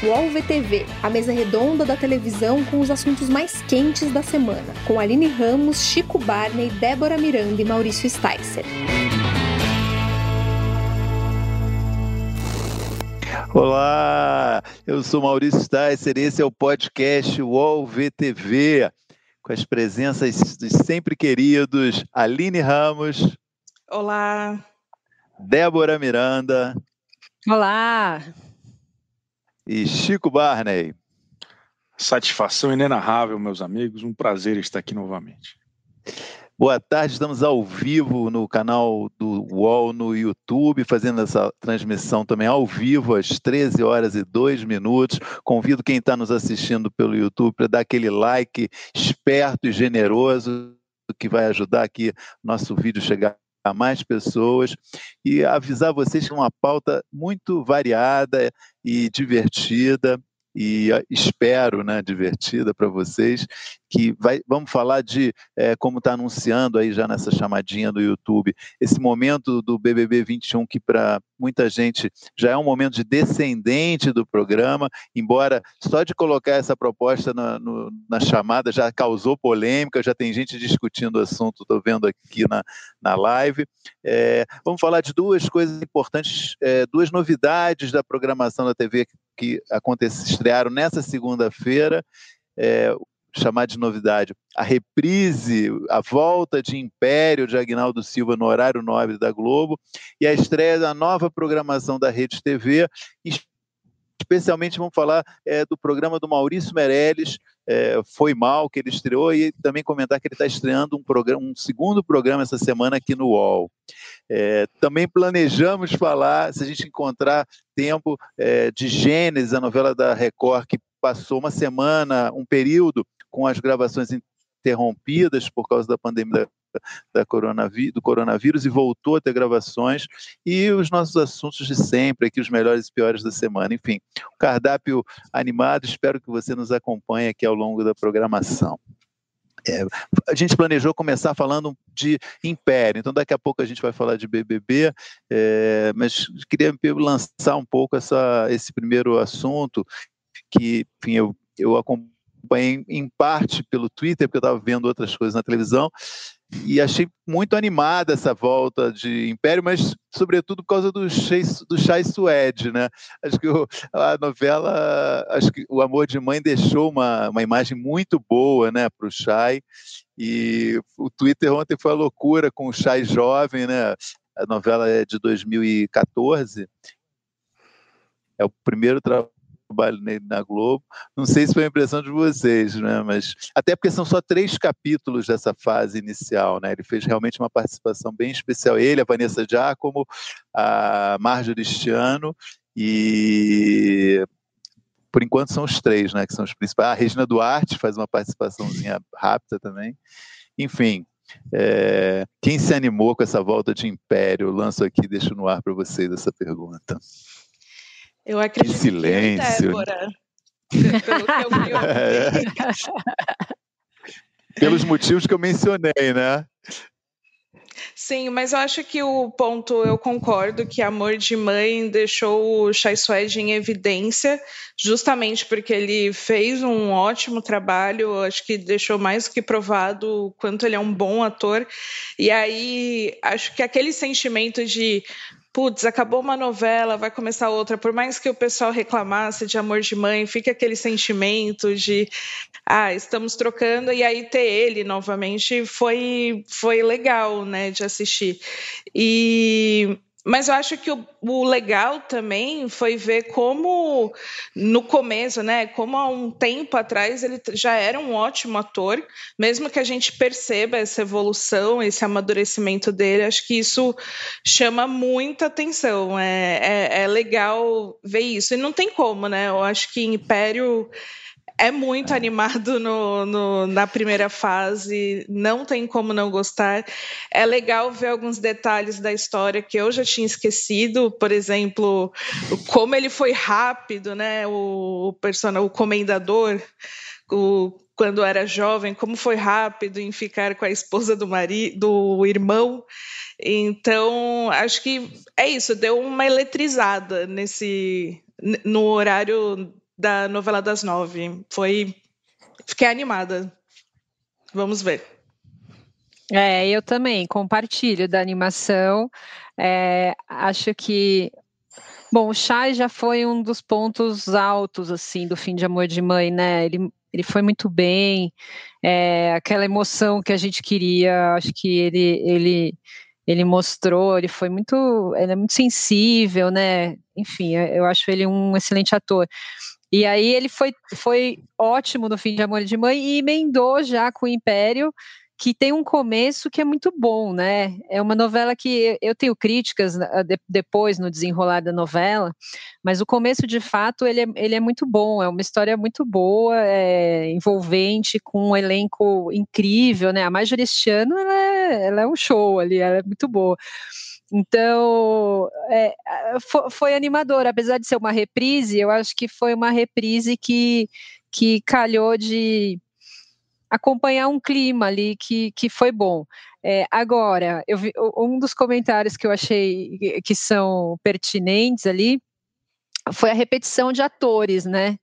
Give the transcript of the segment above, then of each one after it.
UOL VTV, a mesa redonda da televisão com os assuntos mais quentes da semana, com Aline Ramos, Chico Barney, Débora Miranda e Maurício Sticer. Olá, eu sou Maurício Sticer, esse é o podcast UOL VTV, com as presenças dos sempre queridos Aline Ramos. Olá. Débora Miranda. Olá. E Chico Barney. Satisfação inenarrável, meus amigos. Um prazer estar aqui novamente. Boa tarde, estamos ao vivo no canal do UOL no YouTube, fazendo essa transmissão também ao vivo, às 13 horas e 2 minutos. Convido quem está nos assistindo pelo YouTube para dar aquele like esperto e generoso, que vai ajudar aqui nosso vídeo chegar a mais pessoas e avisar vocês que é uma pauta muito variada e divertida e espero, né, divertida para vocês, que vai, vamos falar de, é, como está anunciando aí já nessa chamadinha do YouTube, esse momento do BBB 21 que para muita gente já é um momento de descendente do programa, embora só de colocar essa proposta na, no, na chamada já causou polêmica, já tem gente discutindo o assunto, estou vendo aqui na, na live. É, vamos falar de duas coisas importantes, é, duas novidades da programação da TV que acontece, estrearam nessa segunda-feira. É, chamar de novidade, a reprise, a volta de Império de Agnaldo Silva no horário nobre da Globo e a estreia da nova programação da Rede TV. Especialmente vamos falar é, do programa do Maurício Meirelles, é, Foi Mal, que ele estreou, e também comentar que ele está estreando um, programa, um segundo programa essa semana aqui no UOL. É, também planejamos falar, se a gente encontrar tempo, de Gênesis, a novela da Record, que passou uma semana, um período com as gravações interrompidas por causa da pandemia da, coronaví do coronavírus e voltou a ter gravações. E os nossos assuntos de sempre, aqui os melhores e piores da semana. Enfim, um cardápio animado, espero que você nos acompanhe aqui ao longo da programação. É, a gente planejou começar falando de Império, então daqui a pouco a gente vai falar de BBB, é, mas queria lançar um pouco essa, esse primeiro assunto, que enfim, eu, eu acompanhei em parte pelo Twitter, porque eu estava vendo outras coisas na televisão, e achei muito animada essa volta de Império, mas sobretudo por causa do Chai, do Chai Suede, né? Acho que o, a novela, acho que o Amor de Mãe deixou uma, uma imagem muito boa, né, para o Chai, e o Twitter ontem foi a loucura com o Chai jovem, né? A novela é de 2014, é o primeiro trabalho trabalho na Globo. Não sei se foi a impressão de vocês, né? Mas até porque são só três capítulos dessa fase inicial, né? Ele fez realmente uma participação bem especial. Ele, a Vanessa Giacomo, a Marjorie Stiano e por enquanto são os três, né? Que são os principais. A Regina Duarte faz uma participaçãozinha rápida também. Enfim, é, quem se animou com essa volta de Império? lanço aqui, deixo no ar para vocês essa pergunta. Eu acredito que silêncio. que Débora. Pelo que eu vi Pelos motivos que eu mencionei, né? Sim, mas eu acho que o ponto, eu concordo que Amor de Mãe deixou o Chai Suede em evidência, justamente porque ele fez um ótimo trabalho, acho que deixou mais do que provado o quanto ele é um bom ator. E aí, acho que aquele sentimento de putz, acabou uma novela, vai começar outra. Por mais que o pessoal reclamasse de amor de mãe, fica aquele sentimento de, ah, estamos trocando, e aí ter ele novamente foi, foi legal, né, de assistir. E mas eu acho que o, o, legal também foi ver como, no começo, né, como há um tempo atrás ele já era um ótimo ator, mesmo que a gente perceba essa evolução, esse amadurecimento dele, acho que isso chama muita atenção. É, é, é legal ver isso. E não tem como, né? Eu acho que Império é muito animado no, no, na primeira fase, não tem como não gostar. É legal ver alguns detalhes da história que eu já tinha esquecido, por exemplo, como ele foi rápido, né? O, o personagem, o comendador, o, quando era jovem, como foi rápido em ficar com a esposa do marido, do irmão. Então, acho que é isso, deu uma eletrizada nesse no horário da novela das nove. Foi. Fiquei animada. Vamos ver. É, eu também compartilho da animação. É, acho que Bom, o Chai já foi um dos pontos altos assim do fim de Amor de Mãe, né? Ele, ele foi muito bem, é, aquela emoção que a gente queria, acho que ele ele ele mostrou, ele foi muito, ele é muito sensível, né? Enfim, eu acho ele um excelente ator. E aí ele foi, foi ótimo no fim de Amor de Mãe e emendou já com o Império, que tem um começo que é muito bom, né? É uma novela que eu tenho críticas né, depois no desenrolar da novela, mas o começo de fato ele é, ele é muito bom, é uma história muito boa, é envolvente, com um elenco incrível, né? A Marjorie este ano ela é, ela é um show ali, ela é muito boa. Então, é, foi, foi animador, apesar de ser uma reprise, eu acho que foi uma reprise que, que calhou de acompanhar um clima ali que, que foi bom. É, agora, eu vi, um dos comentários que eu achei que são pertinentes ali foi a repetição de atores, né?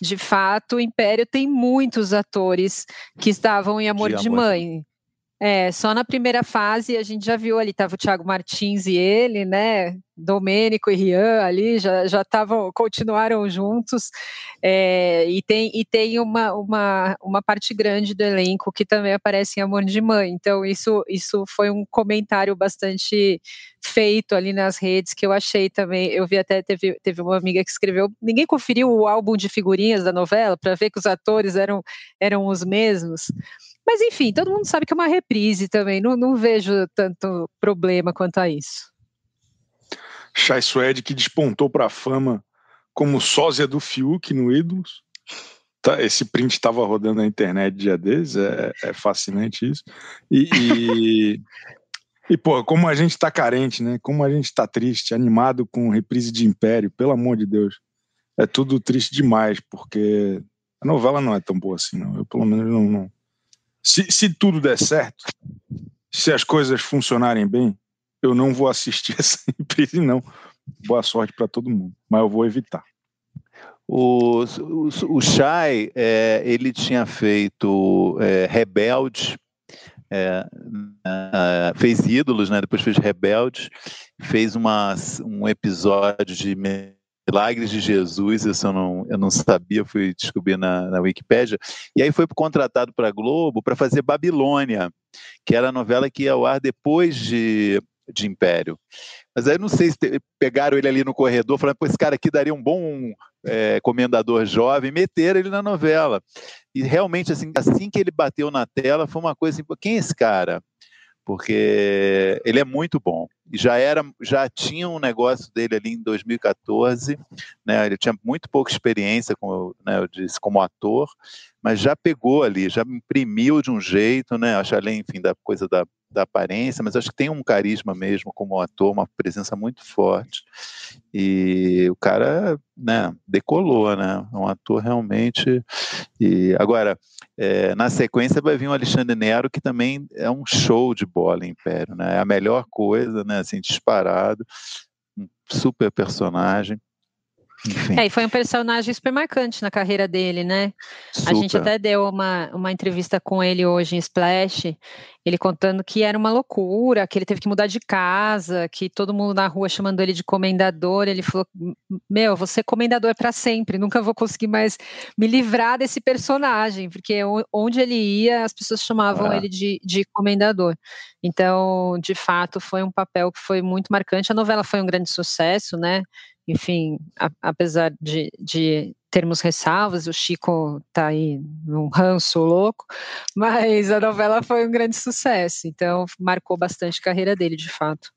De fato, o Império tem muitos atores que estavam em Amor de, de Mãe. É, só na primeira fase a gente já viu ali, estava o Thiago Martins e ele, né? Domênico e Rian ali já já estavam, continuaram juntos. É, e tem, e tem uma, uma, uma parte grande do elenco que também aparece em Amor de Mãe. Então, isso, isso foi um comentário bastante feito ali nas redes que eu achei também. Eu vi até, teve, teve uma amiga que escreveu. Ninguém conferiu o álbum de figurinhas da novela para ver que os atores eram, eram os mesmos. Mas enfim, todo mundo sabe que é uma reprise também, não, não vejo tanto problema quanto a isso. Chai Suede que despontou para a fama como sósia do Fiuk no Ídolos. Tá, esse print estava rodando na internet dia desses, é, é fascinante isso. E, e, e, pô, como a gente está carente, né? Como a gente está triste, animado com reprise de Império, pelo amor de Deus. É tudo triste demais, porque a novela não é tão boa assim, não. Eu, pelo menos, não, não se, se tudo der certo, se as coisas funcionarem bem, eu não vou assistir essa empresa, não. Boa sorte para todo mundo, mas eu vou evitar. O, o, o Shai, é, ele tinha feito é, Rebelde, é, fez Ídolos, né? depois fez Rebeldes, fez uma, um episódio de Milagres de Jesus, isso eu não, eu não sabia, fui descobrir na, na Wikipédia. E aí foi contratado para a Globo para fazer Babilônia, que era a novela que ia ao ar depois de, de Império. Mas aí não sei se te, pegaram ele ali no corredor, falando, pô, esse cara aqui daria um bom é, comendador jovem, meteram ele na novela. E realmente, assim, assim que ele bateu na tela, foi uma coisa assim, quem é esse cara? Porque ele é muito bom. Já era, já tinha um negócio dele ali em 2014, né? Ele tinha muito pouca experiência, como né, eu disse, como ator, mas já pegou ali, já imprimiu de um jeito, né? Acho além, enfim, da coisa da, da aparência, mas acho que tem um carisma mesmo como ator, uma presença muito forte. E o cara, né, decolou, né? É um ator realmente. E agora, é, na sequência vai vir o Alexandre Nero, que também é um show de bola Império, né? É a melhor coisa, né? Assim, disparado, um super personagem. Enfim. É, e foi um personagem super marcante na carreira dele, né? Super. A gente até deu uma, uma entrevista com ele hoje em Splash, ele contando que era uma loucura, que ele teve que mudar de casa, que todo mundo na rua chamando ele de comendador. Ele falou: Meu, você é comendador para sempre, nunca vou conseguir mais me livrar desse personagem, porque onde ele ia, as pessoas chamavam é. ele de, de comendador. Então, de fato, foi um papel que foi muito marcante. A novela foi um grande sucesso, né? Enfim, a, apesar de, de, termos ressalvas, o Chico tá aí num ranço louco, mas a novela foi um grande sucesso, então marcou bastante a carreira dele, de fato.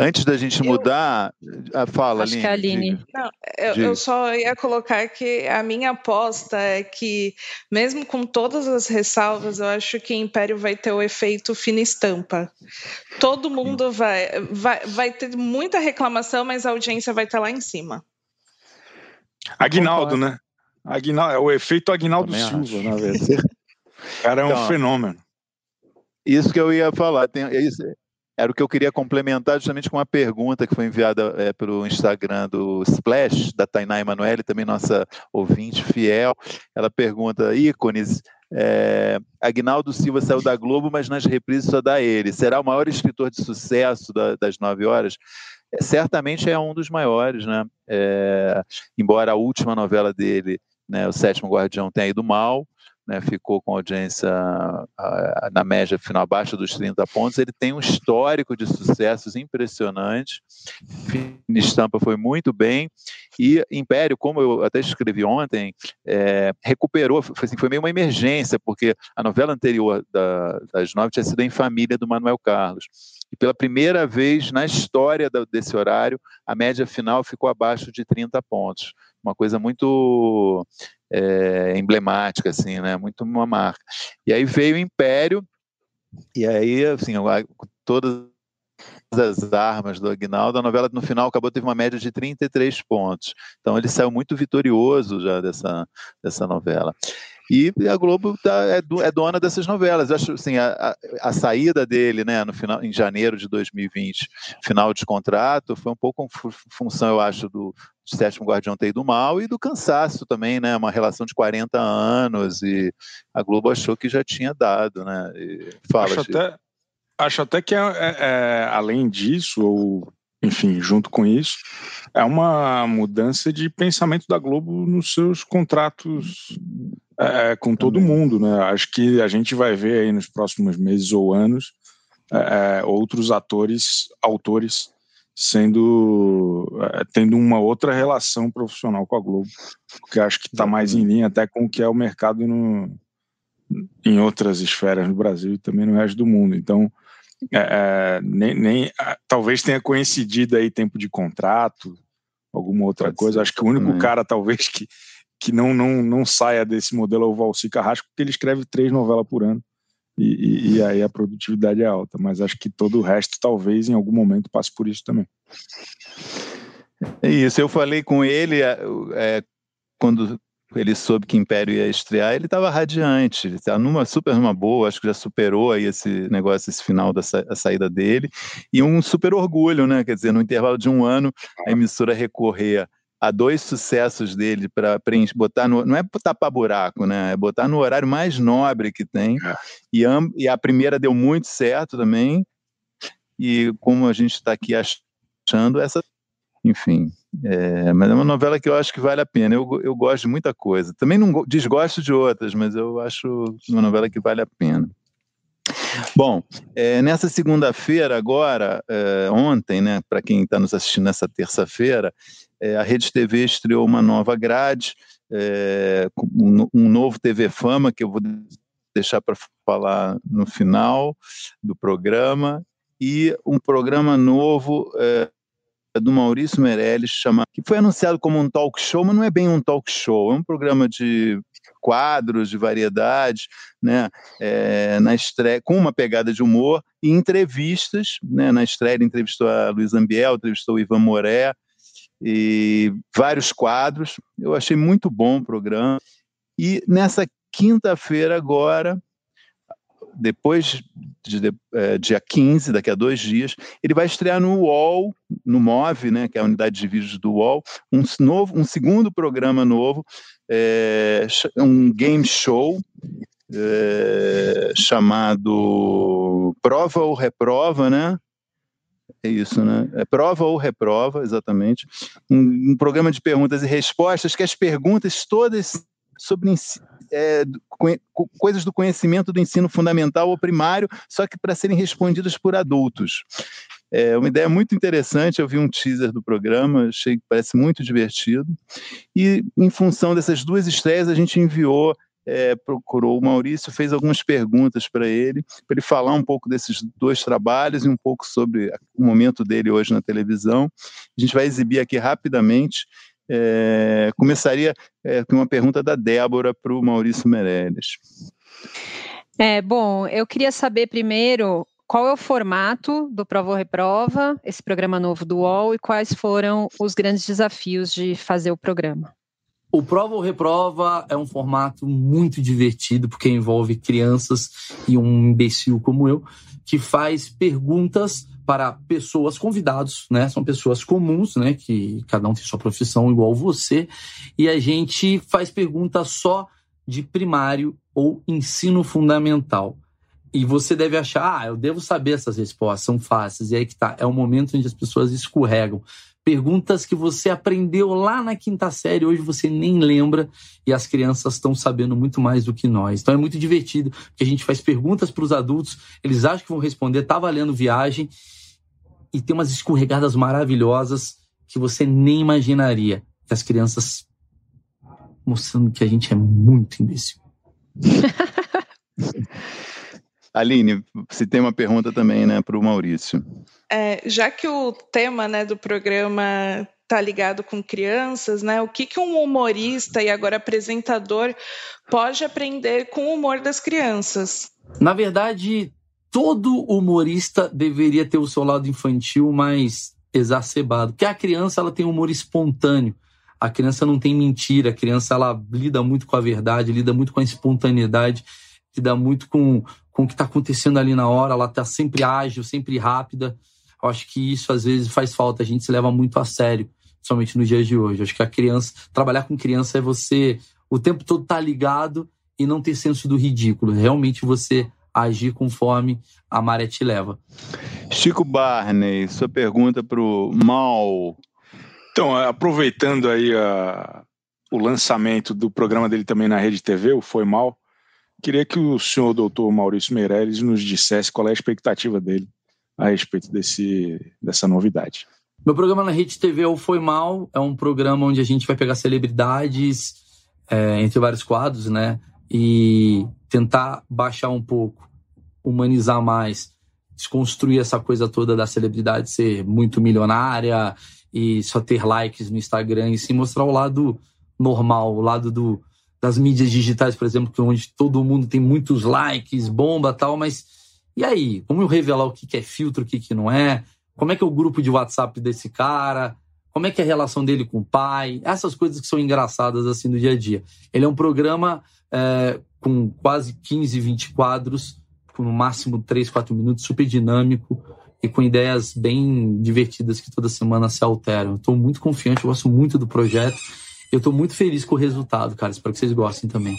Antes da gente mudar, eu, fala, acho Aline. Que a Aline. Não, eu, eu, só ia colocar que a minha aposta é que, mesmo com todas as ressalvas, eu acho que Império vai ter o efeito fina estampa. Todo mundo vai, vai, vai ter muita reclamação, mas a audiência vai estar lá em cima. Aguinaldo, né? Aguinaldo, é o efeito Aguinaldo Também Silva, acho. na verdade. O cara é então, um fenômeno. Isso que eu ia falar. Tem, é isso, era o que eu queria complementar justamente com uma pergunta que foi enviada é, pelo Instagram do Splash, da Tainá Emanuele, também nossa ouvinte fiel. Ela pergunta, ícones, é, Agnaldo Silva saiu da Globo, mas nas reprises só dá ele. Será o maior escritor de sucesso da, das nove horas? É, certamente é um dos maiores, né? É, embora a última novela dele, né, O Sétimo Guardião, tenha ido mal, né, ficou com audiência na média final abaixo dos 30 pontos. Ele tem um histórico de sucessos impressionante. Estampa foi muito bem. E Império, como eu até escrevi ontem, é, recuperou, foi, assim, foi meio uma emergência, porque a novela anterior da, das nove tinha sido Em Família, do Manuel Carlos. E pela primeira vez na história desse horário, a média final ficou abaixo de 30 pontos. Uma coisa muito é, emblemática, assim, né? Muito uma marca. E aí veio o Império, e aí, assim, todas as armas do Agnaldo, a novela no final acabou teve uma média de 33 pontos. Então ele saiu muito vitorioso já dessa, dessa novela. E a Globo tá, é, é, dona dessas novelas. Eu acho assim, a, a, a, saída dele né, no final, em janeiro de 2020, final de contrato, foi um pouco função, eu acho, do, Sétimo Guardião ter ido mal e do cansaço também, né? Uma relação de 40 anos e a Globo achou que já tinha dado, né? E fala, acho, até, acho até que, é, é, é, além disso, ou enfim, junto com isso, é uma mudança de pensamento da Globo nos seus contratos é, com todo mundo, né? Acho que a gente vai ver aí nos próximos meses ou anos é, é outros atores, autores sendo é, tendo uma outra relação profissional com a Globo, porque acho que está mais em linha até com o que é o mercado no, em outras esferas no Brasil e também no resto do mundo. Então, é, é nem, nem talvez tenha coincidido aí tempo de contrato, alguma outra Pode coisa. Acho que o único cara talvez que que não, não, não saia desse modelo é o Valci Carrasco, porque ele escreve três novelas por ano e, e, aí a produtividade é alta. Mas acho que todo o resto talvez em algum momento passe por isso também. É isso, eu falei com ele é, é quando ele soube que Império ia estrear, ele estava radiante, ele está numa super numa boa, acho que já superou aí esse negócio, esse final da sa saída dele, e um super orgulho, né? Quer dizer, no intervalo de um ano, a emissora recorrer a dois sucessos dele para botar no, não é tapar buraco, né? É botar no horário mais nobre que tem. É. E, e, a primeira deu muito certo também. E como a gente está aqui achando, essa, enfim, é, mas é uma novela que eu acho que vale a pena. Eu, eu gosto de muita coisa. Também não desgosto de outras, mas eu acho uma novela que vale a pena. Bom, é, nessa segunda-feira, agora, é, ontem, né, para quem está nos assistindo nessa terça-feira, é, a Rede TV estreou uma nova grade, é, um, um, novo TV Fama, que eu vou deixar para falar no final do programa, e um programa novo é, do Maurício Meirelles, chama, que foi anunciado como um talk show, mas não é bem um talk show, é um programa de quadros de variedade, né, é, na estreia, com uma pegada de humor, e entrevistas, né, na estreia ele entrevistou a Luiz Ambiel, entrevistou o Ivan Moré, e vários quadros, eu achei muito bom o programa, e nessa quinta-feira agora, depois de, de é, dia 15, daqui a dois dias, ele vai estrear no UOL, no MOVE, né, que é a unidade de vídeos do UOL, um, novo, um segundo programa novo, é, um game show é, chamado Prova ou Reprova, né? É isso, né? É prova ou reprova, exatamente. Um, um programa de perguntas e respostas que as perguntas todas sobre é, coisas do conhecimento do ensino fundamental ou primário, só que para serem respondidas por adultos. É uma ideia muito interessante. Eu vi um teaser do programa, achei que parece muito divertido. E, em função dessas duas estreias, a gente enviou, é, procurou o Maurício, fez algumas perguntas para ele, para ele falar um pouco desses dois trabalhos e um pouco sobre o momento dele hoje na televisão. A gente vai exibir aqui rapidamente é, começaria é, com uma pergunta da Débora para o Maurício Meirelles. É, bom, eu queria saber primeiro qual é o formato do Prova ou Reprova, esse programa novo do UOL, e quais foram os grandes desafios de fazer o programa. O Prova ou Reprova é um formato muito divertido, porque envolve crianças e um imbecil como eu, que faz perguntas para pessoas convidados, né? São pessoas comuns, né? Que cada um tem sua profissão igual você. E a gente faz perguntas só de primário ou ensino fundamental. E você deve achar, ah, eu devo saber essas respostas, são fáceis. E aí que tá, é o momento onde as pessoas escorregam. Perguntas que você aprendeu lá na quinta série, hoje você nem lembra, e as crianças estão sabendo muito mais do que nós. Então é muito divertido, porque a gente faz perguntas para os adultos, eles acham que vão responder, tá valendo viagem, e tem umas escorregadas maravilhosas que você nem imaginaria. As crianças mostrando que a gente é muito imbecil. Aline, você tem uma pergunta também, né, para o Maurício. É, já que o tema, né, do programa está ligado com crianças, né? O que, que um humorista e agora apresentador pode aprender com o humor das crianças? Na verdade, todo humorista deveria ter o seu lado infantil mais exacerbado, porque a criança ela tem um humor espontâneo. A criança não tem mentira, a criança ela lida muito com a verdade, lida muito com a espontaneidade, lida muito com, com o que está acontecendo ali na hora, ela está sempre ágil, sempre rápida. Eu acho que isso às vezes faz falta, a gente se leva muito a sério, somente nos dias de hoje. Eu acho que a criança, trabalhar com criança é você o tempo todo estar tá ligado e não ter senso do ridículo. Realmente você agir conforme a maré te leva. Chico Barney, sua pergunta para o Mal. Então, aproveitando aí a, o lançamento do programa dele também na Rede TV, o Foi Mal, queria que o senhor doutor Maurício Meirelles nos dissesse qual é a expectativa dele a respeito desse, dessa novidade. Meu programa na Rede TV é o Foi Mal, é um programa onde a gente vai pegar celebridades, é, entre vários quadros, né? E tentar baixar um pouco humanizar mais, desconstruir essa coisa toda da celebridade ser muito milionária e só ter likes no Instagram e sim mostrar o lado normal, o lado do, das mídias digitais, por exemplo, que é onde todo mundo tem muitos likes, bomba tal, mas e aí? Como eu revelar o que é filtro, o que não é? Como é que é o grupo de WhatsApp desse cara? Como é que é a relação dele com o pai? Essas coisas que são engraçadas assim no dia a dia. Ele é um programa é, com quase 15, 20 quadros por no máximo 3, 4 minutos, super dinâmico e com ideias bem divertidas que toda semana se alteram. Estou muito confiante, eu gosto muito do projeto. Eu estou muito feliz com o resultado, cara. Espero que vocês gostem também.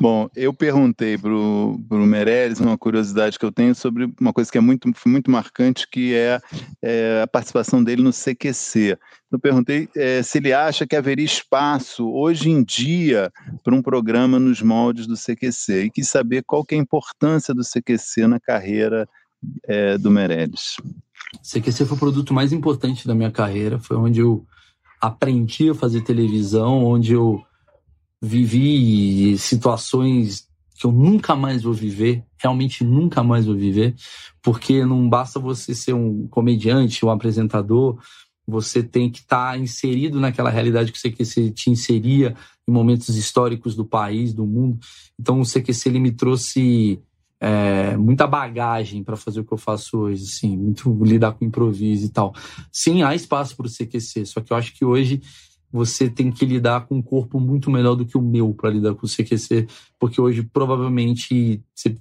Bom, eu perguntei para o Meirelles uma curiosidade que eu tenho sobre uma coisa que é muito, muito marcante, que é, é a participação dele no CQC. Eu perguntei é, se ele acha que haveria espaço hoje em dia para um programa nos moldes do CQC e quis saber qual que é a importância do CQC na carreira é, do Meirelles. CQC foi o produto mais importante da minha carreira, foi onde eu aprendi a fazer televisão, onde eu vivi situações que eu nunca mais vou viver, realmente nunca mais vou viver, porque não basta você ser um comediante, um apresentador, você tem que estar tá inserido naquela realidade que o CQC te inseria em momentos históricos do país, do mundo. Então o CQC ele me trouxe é, muita bagagem para fazer o que eu faço hoje, assim, muito lidar com improviso e tal. Sim, há espaço para o CQC, só que eu acho que hoje você tem que lidar com um corpo muito melhor do que o meu para lidar com o CQC, porque hoje provavelmente você,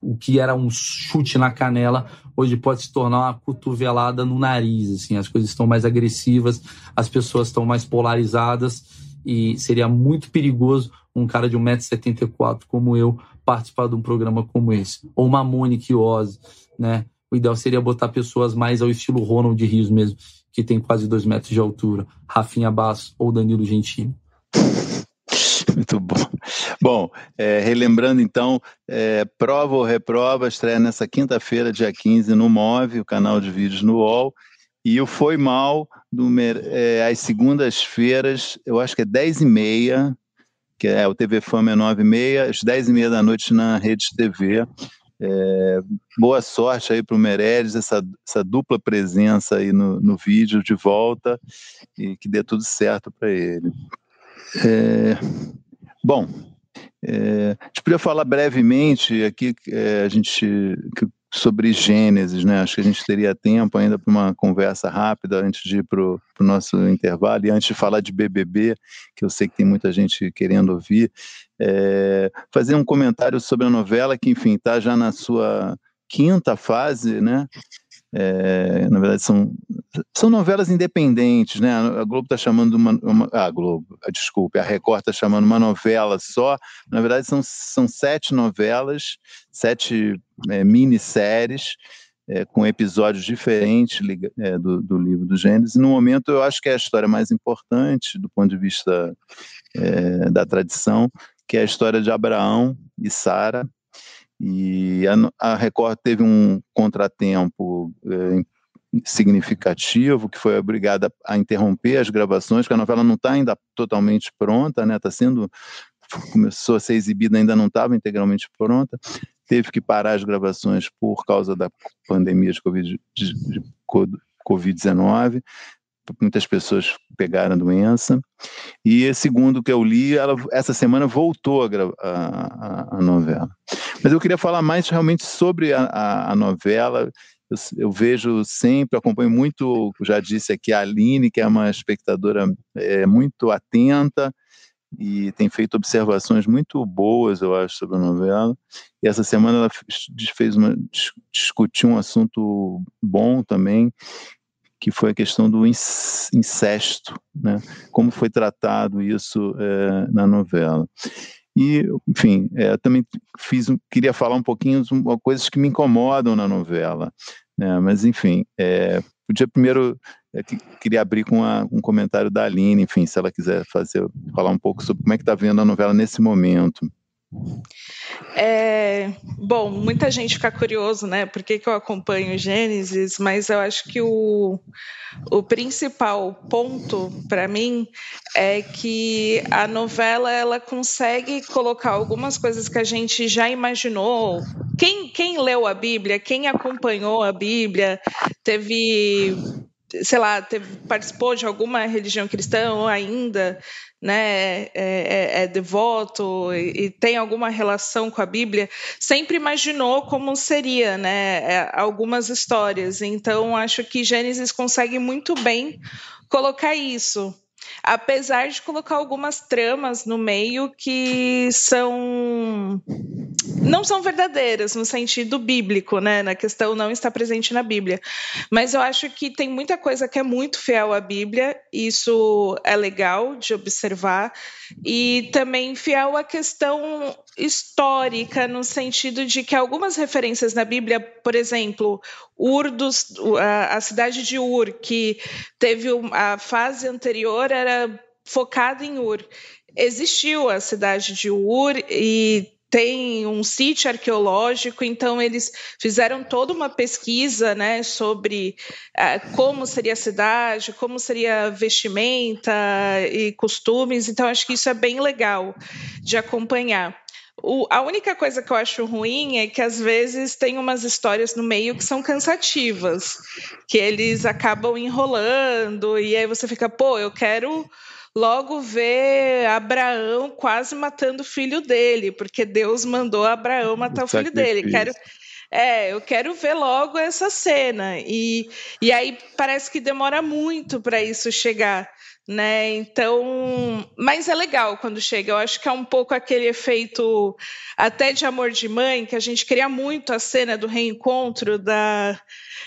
o que era um chute na canela, hoje pode se tornar uma cotovelada no nariz, assim, as coisas estão mais agressivas, as pessoas estão mais polarizadas e seria muito perigoso um cara de 1,74m como eu participar de um programa como esse, ou uma Monique Oz, né? O ideal seria botar pessoas mais ao estilo Ronald Rios mesmo, que tem quase dois metros de altura, Rafinha Basso ou Danilo Gentili. Muito bom. Bom, é, relembrando então, é, Prova ou Reprova estreia nessa quinta-feira, dia 15, no Move, o canal de vídeos no UOL. E o Foi Mal, do, é, às segundas-feiras, eu acho que é 10h30, que é o TV Fama é 9h30, às 10h30 da noite na Rede TV. É, boa sorte aí para o Meirelles, essa, essa dupla presença aí no, no vídeo de volta e que dê tudo certo para ele. É, bom, é, a gente podia falar brevemente aqui, é, a gente sobre Gênesis, né? Acho que a gente teria tempo ainda para uma conversa rápida antes de ir para o nosso intervalo e antes de falar de BBB, que eu sei que tem muita gente querendo ouvir, é, fazer um comentário sobre a novela que, enfim, está já na sua quinta fase, né? É, na verdade, são, são novelas independentes, né? A Globo está chamando uma, uma. Ah, Globo, desculpe, a Record está chamando uma novela só. Na verdade, são, são sete novelas, sete é, minisséries. É, com episódios diferentes é, do, do, livro do Gênesis. No momento, eu acho que é a história mais importante do ponto de vista é, da tradição, que é a história de Abraão e Sara, e a, a Record teve um contratempo é, significativo, que foi obrigada a interromper as gravações, porque a novela não está ainda totalmente pronta, né? Está sendo começou a ser exibida, ainda não estava integralmente pronta, teve que parar as gravações por causa da pandemia de Covid-19, muitas pessoas pegaram a doença. E segundo que eu li, ela, essa semana voltou a, a, a, novela. Mas eu queria falar mais realmente sobre a, a, a novela. Eu, eu, vejo sempre, acompanho muito, já disse aqui, a Aline, que é uma espectadora é, muito atenta e tem feito observações muito boas, eu acho, sobre a novela. E essa semana ela fez uma, discutiu um assunto bom também, que foi a questão do incesto, né? como foi tratado isso é, na novela. E, enfim, é, também fiz, queria falar um pouquinho de coisas que me incomodam na novela, né? mas, enfim, é, podia primeiro, é, queria abrir com uma, um comentário da Aline, enfim, se ela quiser fazer, falar um pouco sobre como é que está vendo a novela nesse momento. É, bom, muita gente fica curioso, né? Por que, que eu acompanho Gênesis, mas eu acho que o, o principal ponto para mim é que a novela ela consegue colocar algumas coisas que a gente já imaginou. Quem, quem leu a Bíblia, quem acompanhou a Bíblia, teve sei lá, teve, participou de alguma religião cristã ou ainda né, é, é, é devoto e, e, tem alguma relação com a Bíblia, sempre imaginou como seria, né, é, algumas histórias. Então, acho que Gênesis consegue muito bem colocar isso apesar de colocar algumas tramas no meio que são não são verdadeiras no sentido bíblico, né? Na questão não está presente na Bíblia. Mas eu acho que tem muita coisa que é muito fiel à Bíblia, isso é legal de observar, e também fiel à questão histórica, no sentido de que algumas referências na Bíblia, por exemplo, Ur dos, a, cidade de Ur, que teve a fase anterior era focada em Ur. Existiu a cidade de Ur e tem um sítio arqueológico, então eles fizeram toda uma pesquisa né, sobre uh, como seria a cidade, como seria a vestimenta e costumes, então acho que isso é bem legal de acompanhar. O, a única coisa que eu acho ruim é que às vezes tem umas histórias no meio que são cansativas, que eles acabam enrolando, e aí você fica, pô, eu quero logo ver Abraão quase matando o filho dele, porque Deus mandou Abraão matar o, o filho dele. Quero, é, eu quero ver logo essa cena. E, e aí parece que demora muito para isso chegar né? Então, mas é legal quando chega. Eu acho que é um pouco aquele efeito até de amor de mãe que a gente queria muito a cena do reencontro da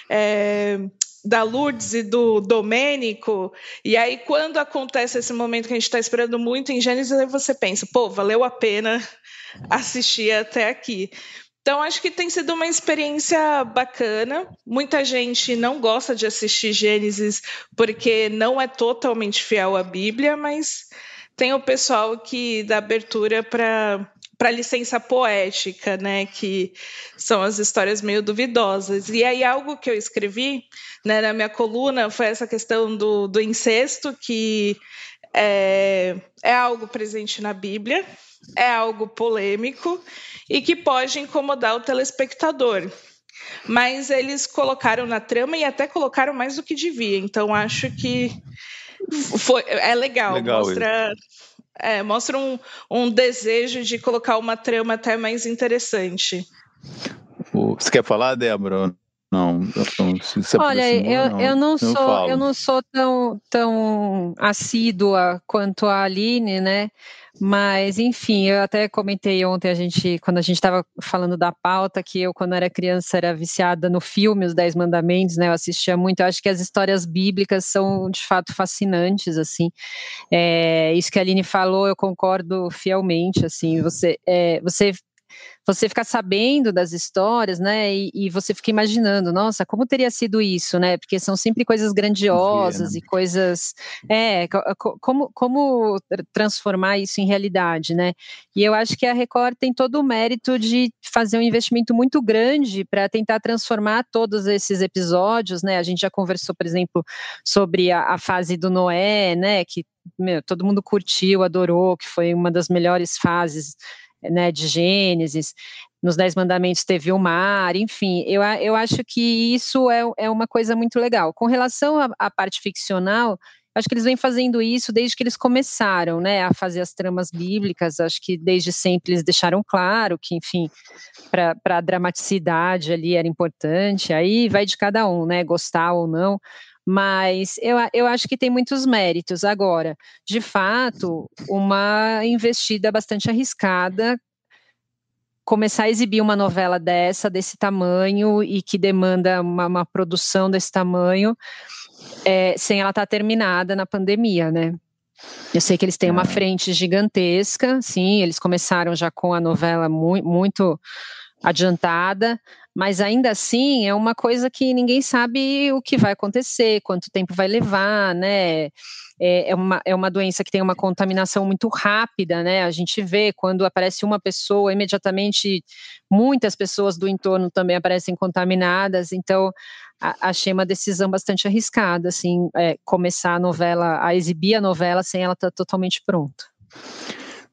é, da Lourdes e do Domênico, e aí quando acontece esse momento que a gente está esperando muito em Gênesis, aí você pensa, pô, valeu a pena assistir até aqui. Então, acho que tem sido uma experiência bacana. Muita gente não gosta de assistir Gênesis porque não é totalmente fiel à Bíblia, mas tem o pessoal que dá abertura para para licença poética, né, que são as histórias meio duvidosas. E aí algo que eu escrevi né, na minha coluna foi essa questão do, do incesto, que é, é algo presente na Bíblia, é algo polêmico e que pode incomodar o telespectador. Mas eles colocaram na trama e até colocaram mais do que devia. Então acho que foi, é legal, legal mostra, é, mostra um, um desejo de colocar uma trama até mais interessante. Você quer falar, Débora? Não, se Olha, eu, não, eu não sou, eu não sou tão, tão assídua quanto a Aline, né? Mas, enfim, eu até comentei ontem, a gente, quando a gente estava falando da pauta, que eu, quando era criança, era viciada no filme Os Dez Mandamentos, né? Eu assistia muito. Eu acho que as histórias bíblicas são, de fato, fascinantes, assim. É, isso que a Aline falou, eu concordo fielmente, assim. Você, é, você você fica sabendo das histórias, né? E, e, você fica imaginando, nossa, como teria sido isso, né? Porque são sempre coisas grandiosas e coisas. É, como, como transformar isso em realidade, né? E eu acho que a Record tem todo o mérito de fazer um investimento muito grande para tentar transformar todos esses episódios, né? A gente já conversou, por exemplo, sobre a, a fase do Noé, né? Que meu, todo mundo curtiu, adorou, que foi uma das melhores fases né, de Gênesis, nos Dez Mandamentos teve o mar, enfim, eu, eu acho que isso é, é uma coisa muito legal. Com relação à, à parte ficcional, acho que eles vêm fazendo isso desde que eles começaram, né, a fazer as tramas bíblicas. Acho que desde sempre eles deixaram claro que, enfim, para a dramaticidade ali era importante. Aí vai de cada um, né, gostar ou não. Mas eu, eu acho que tem muitos méritos. Agora, de fato, uma investida bastante arriscada começar a exibir uma novela dessa, desse tamanho, e que demanda uma, uma produção desse tamanho, é, sem ela estar tá terminada na pandemia, né? Eu sei que eles têm uma é. frente gigantesca, sim, eles começaram já com a novela mu muito adiantada, mas ainda assim é uma coisa que ninguém sabe o que vai acontecer, quanto tempo vai levar, né? É, é, uma, é uma doença que tem uma contaminação muito rápida, né? A gente vê quando aparece uma pessoa, imediatamente muitas pessoas do entorno também aparecem contaminadas, então a, achei uma decisão bastante arriscada, assim, é, começar a novela, a exibir a novela sem ela estar totalmente pronta.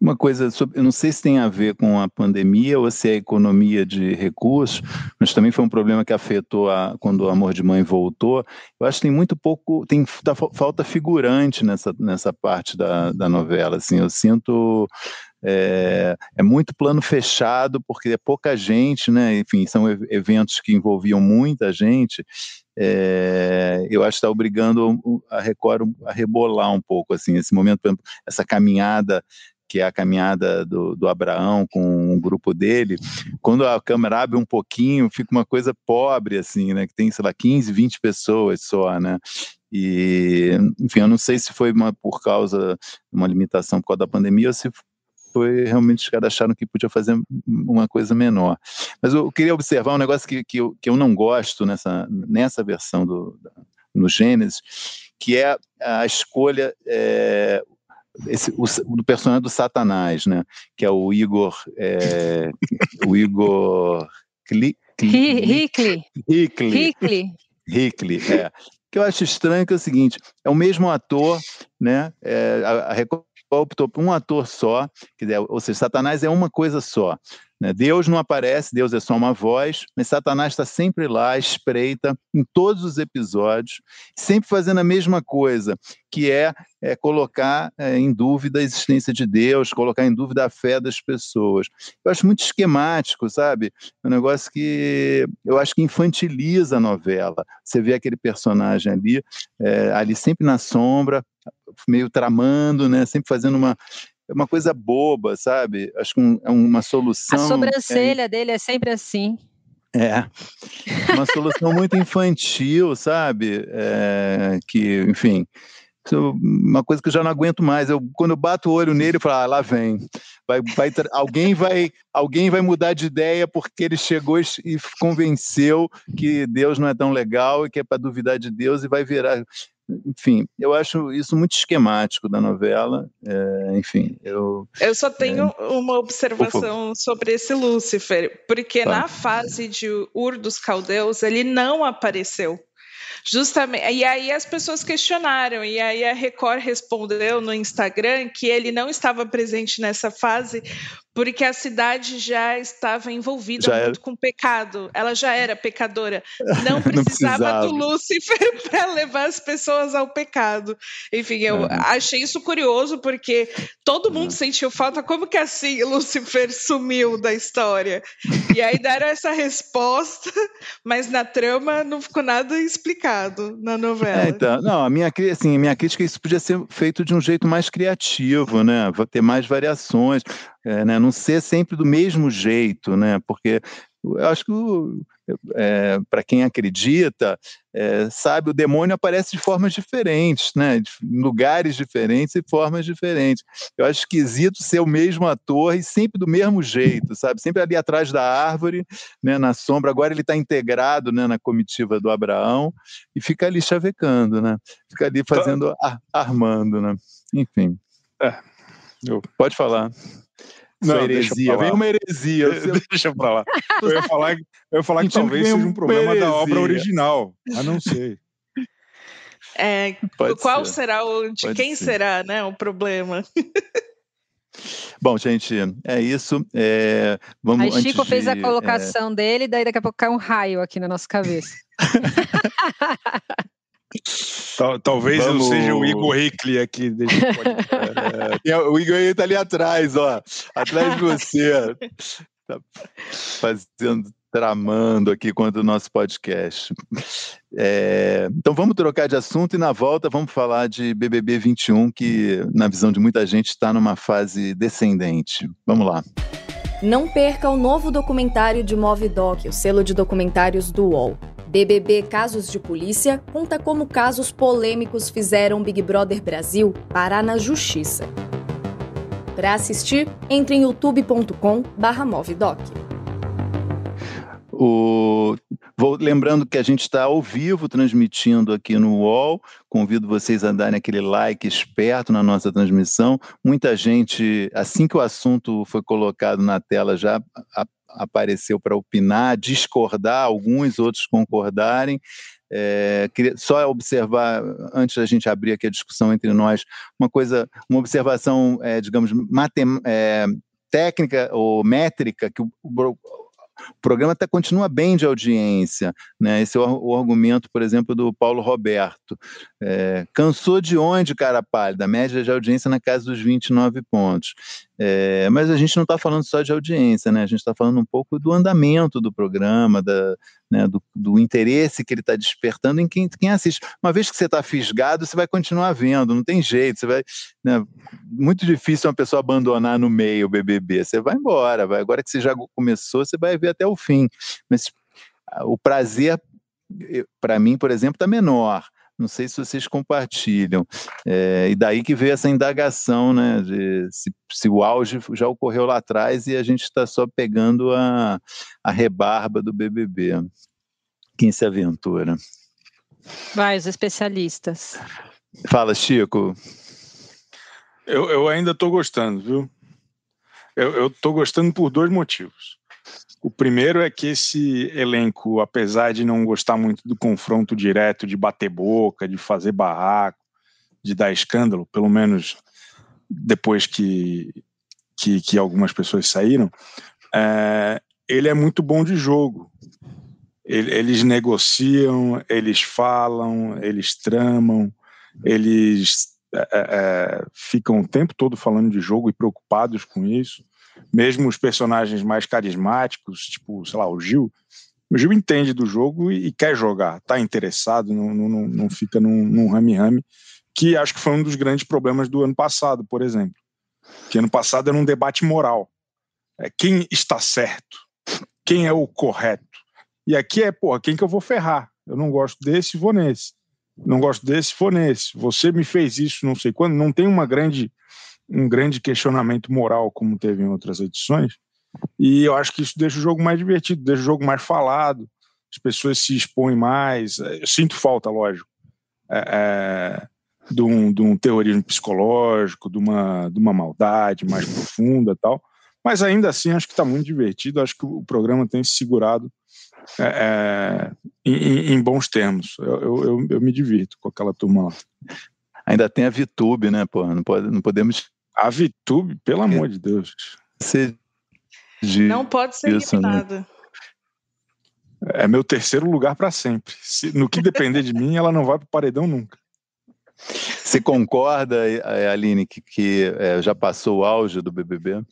Uma coisa, sobre, eu não sei se tem a ver com a pandemia ou se é a economia de recursos, mas também foi um problema que afetou a, quando o Amor de Mãe voltou. Eu acho que tem muito pouco, tem tá, falta figurante nessa, nessa parte da, da novela. Assim, eu sinto é, é, muito plano fechado, porque é pouca gente, né? Enfim, são eventos que envolviam muita gente. É, eu acho que está obrigando a Record a rebolar um pouco, assim, esse momento, essa caminhada que é a caminhada do, do Abraão com o grupo dele, quando a câmera abre um pouquinho, fica uma coisa pobre, assim, né? Que tem, sei lá, 15, 20 pessoas só, né? E, enfim, eu não sei se foi uma, por causa uma limitação por causa da pandemia ou se foi realmente os caras acharam que podia fazer uma coisa menor. Mas eu queria observar um negócio que, que, eu, que eu não gosto nessa, nessa versão do, no Gênesis, que é a escolha, é, esse, o, do personagem do Satanás, né? Que é o Igor, é, o Igor Cli, Hickley. Hickley. Hickley, é. que eu acho estranho que é o seguinte, é o mesmo ator, né? É, a, a optou por um ator só, dizer, ou seja, Satanás é uma coisa só. Né? Deus não aparece, Deus é só uma voz, mas Satanás está sempre lá, espreita, em todos os episódios, sempre fazendo a mesma coisa, que é, é colocar é, em dúvida a existência de Deus, colocar em dúvida a fé das pessoas. Eu acho muito esquemático, sabe? É um negócio que eu acho que infantiliza a novela. Você vê aquele personagem ali, é, ali sempre na sombra, meio tramando, né? Sempre fazendo uma é uma coisa boba, sabe? Acho que um, é uma solução. A sobrancelha é, dele é sempre assim. É, uma solução muito infantil, sabe? É, que, enfim, uma coisa que eu já não aguento mais. Eu, quando eu bato o olho nele, eu falo, ah, lá vem. Vai, vai, alguém, vai, alguém vai mudar de ideia porque ele chegou e convenceu que Deus não é tão legal e que é para duvidar de Deus e vai virar enfim, eu acho isso muito esquemático da novela. É, enfim, eu. Eu só tenho é, uma observação sobre esse Lúcifer, porque tá. na fase de Ur dos Caldeus ele não apareceu. Justamente. E aí as pessoas questionaram, e aí a Record respondeu no Instagram que ele não estava presente nessa fase porque a cidade já estava envolvida já muito era... com pecado. Ela já era pecadora. Não precisava, Não precisava. do Lúcifer para levar as pessoas ao pecado. Enfim, eu é. achei isso curioso, porque todo mundo é. sentiu falta. Como que assim Lúcifer sumiu da história? E aí deram essa resposta, mas na trama não ficou nada explicado na novela. É, então, não, a minha, assim, a minha crítica é que isso podia ser feito de um jeito mais criativo, né? Ter mais variações é, né, não ser sempre do mesmo jeito, né, porque eu acho que é, para quem acredita, é, sabe, o demônio aparece de formas diferentes, né, em lugares diferentes e formas diferentes. Eu acho esquisito ser o mesmo ator e sempre do mesmo jeito, sabe, sempre ali atrás da árvore, né, na sombra. Agora ele está integrado né, na comitiva do Abraão e fica ali chavecando, né, fica ali fazendo, armando, né, enfim. É, eu... Pode falar. Não, heresia. Vem uma heresia. Deixa pra lá. Eu ia falar, eu ia falar que talvez seja um problema da obra original, mas não sei. É, qual ser. será o de Pode quem ser. será, né, o problema? Bom, gente, é isso. É, vamos, Aí Chico fez de, a colocação é... dele, daí daqui a pouco cai um raio aqui na nossa cabeça. Talvez Vamos... eu seja o Igor Hickley aqui. é, o Igor está ali atrás, ó. Atrás de você. Tá fazendo, tramando aqui contra o nosso podcast. É, então vamos trocar de assunto e na volta vamos falar de BBB 21, que na visão de muita gente está numa fase descendente. Vamos lá. Não perca o novo documentário de Movidoc, o selo de documentários do UOL. BBB Casos de Polícia conta como casos polêmicos fizeram Big Brother Brasil parar na justiça. Para assistir, entre em youtube.com/movidoc. O... Vou lembrando que a gente está ao vivo transmitindo aqui no UOL. Convido vocês a darem aquele like esperto na nossa transmissão. Muita gente, assim que o assunto foi colocado na tela, já apareceu para opinar, discordar, alguns outros concordarem. É, queria só observar, antes da gente abrir aqui a discussão entre nós, uma coisa, uma observação, é, digamos, matem, é, técnica ou métrica que o, o programa até continua bem de audiência. Né? Esse é o, o argumento, por exemplo, do Paulo Roberto. Cansou de onde, cara pálida? Média de audiência na casa dos 29 pontos. É, mas a gente não está falando só de audiência, né? A gente está falando um pouco do andamento do programa, da, né, do, do, interesse que ele está despertando em quem, quem, assiste. Uma vez que você está fisgado, você vai continuar vendo, não tem jeito. Você vai, né, muito difícil uma pessoa abandonar no meio o BBB. Você vai embora. Vai, agora que você já começou, você vai ver até o fim. Mas o prazer, para mim, por exemplo, está menor. Não sei se vocês compartilham. É, e daí que veio essa indagação, né? De se, se, o auge já ocorreu lá atrás e a gente está só pegando a, a rebarba do BBB. Quem se aventura? Vai, os especialistas. Fala, Chico. Eu, eu ainda estou gostando, viu? Eu estou gostando por dois motivos. O primeiro é que esse elenco, apesar de não gostar muito do confronto direto, de bater boca, de fazer barraco, de dar escândalo, pelo menos depois que, que, que algumas pessoas saíram, é, ele é muito bom de jogo. Eles negociam, eles falam, eles tramam, eles é, é, é, ficam o tempo todo falando de jogo e preocupados com isso mesmo os personagens mais carismáticos, tipo, sei lá, o Gil, o Gil entende do jogo e, e quer jogar, está interessado, não, não, não fica num rame-rame, que acho que foi um dos grandes problemas do ano passado, por exemplo. Que ano passado era um debate moral. É, quem está certo? Quem é o correto? E aqui é, porra, quem que eu vou ferrar? Eu não gosto desse, vou nesse. Não gosto desse, vou nesse. Você me fez isso, não sei quando. Não tem uma grande um grande questionamento moral, como teve em outras edições. E eu acho que isso deixa o jogo mais divertido, deixa o jogo mais falado, as pessoas se expõem mais. Eu sinto falta, lógico, é, é, de, um, de um terrorismo psicológico, de uma, de uma maldade mais profunda tal. Mas ainda assim, acho que está muito divertido. Acho que o programa tem se segurado é, é em, em, bons termos. Eu, eu, eu, me divirto com aquela turma lá. Ainda tem a VTube, né, pô? Não, pode, não podemos a VTube, pelo amor de Deus. Você De, não pode ser isso, né? eliminada. Né? É meu terceiro lugar para sempre. Se, no que depender de mim, ela não vai para o paredão nunca. Você concorda, Aline, que, que é, já passou o auge do BBB?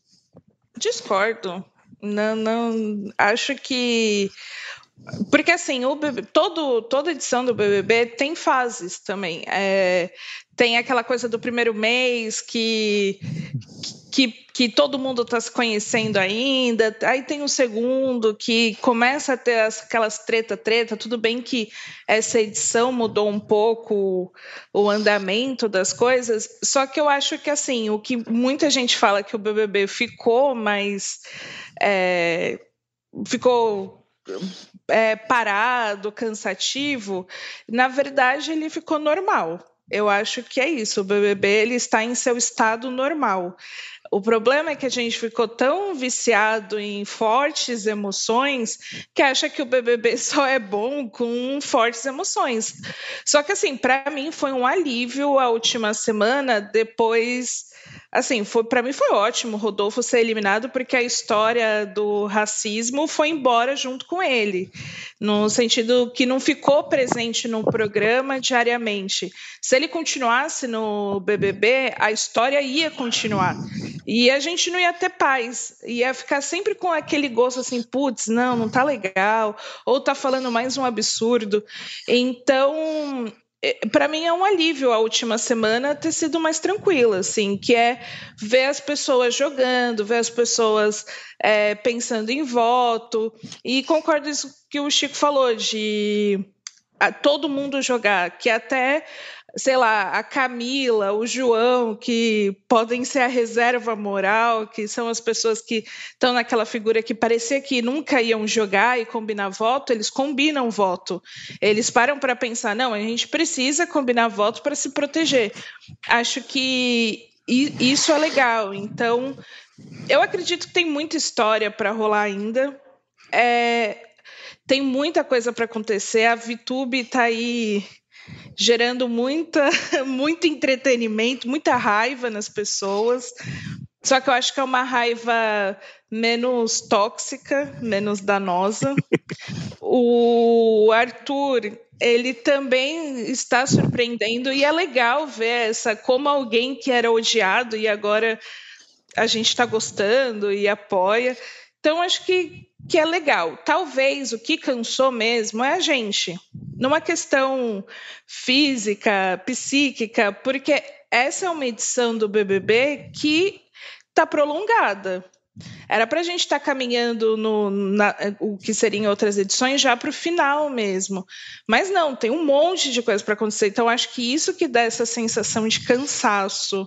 Discordo. Não, não. Acho que porque assim, o todo, toda edição do BBB tem fases também. É, tem aquela coisa do primeiro mês que, que, que todo mundo está se conhecendo ainda. Aí tem o segundo que começa a ter aquelas treta, treta. Tudo bem que essa edição mudou um pouco o andamento das coisas. Só que eu acho que assim, o que muita gente fala que o BBB ficou mais é, ficou é, parado, cansativo, na verdade ele ficou normal. Eu acho que é isso. O BBB ele está em seu estado normal. O problema é que a gente ficou tão viciado em fortes emoções que acha que o BBB só é bom com fortes emoções. Só que assim, para mim foi um alívio a última semana depois Assim, foi para mim foi ótimo Rodolfo ser eliminado porque a história do racismo foi embora junto com ele, no sentido que não ficou presente no programa diariamente. Se ele continuasse no BBB, a história ia continuar. E a gente não ia ter paz, ia ficar sempre com aquele gosto assim, putz, não, não tá legal, ou tá falando mais um absurdo. Então, para mim é um alívio a última semana ter sido mais tranquila, assim, que é ver as pessoas jogando, ver as pessoas é, pensando em voto. E concordo isso que o Chico falou, de todo mundo jogar, que até sei lá, a Camila, o João, que podem ser a reserva moral, que são as pessoas que estão naquela figura que parecia que nunca iam jogar e combinar voto, eles combinam voto. Eles param para pensar, não, a gente precisa combinar voto para se proteger. Acho que isso é legal. Então, eu acredito que tem muita história para rolar ainda. É, tem muita coisa para acontecer. A VTube está aí gerando muita, muito entretenimento, muita raiva nas pessoas. Só que eu acho que é uma raiva menos tóxica, menos danosa. o Arthur, ele também está surpreendendo e é legal ver essa como alguém que era odiado e agora a gente está gostando e apoia. Então acho que que é legal. Talvez o que cansou mesmo é a gente, numa questão física, psíquica, porque essa é uma edição do BBB que está prolongada. Era para a gente estar tá caminhando no na, o que seriam outras edições já para o final mesmo. Mas não, tem um monte de coisa para acontecer. Então, acho que isso que dá essa sensação de cansaço.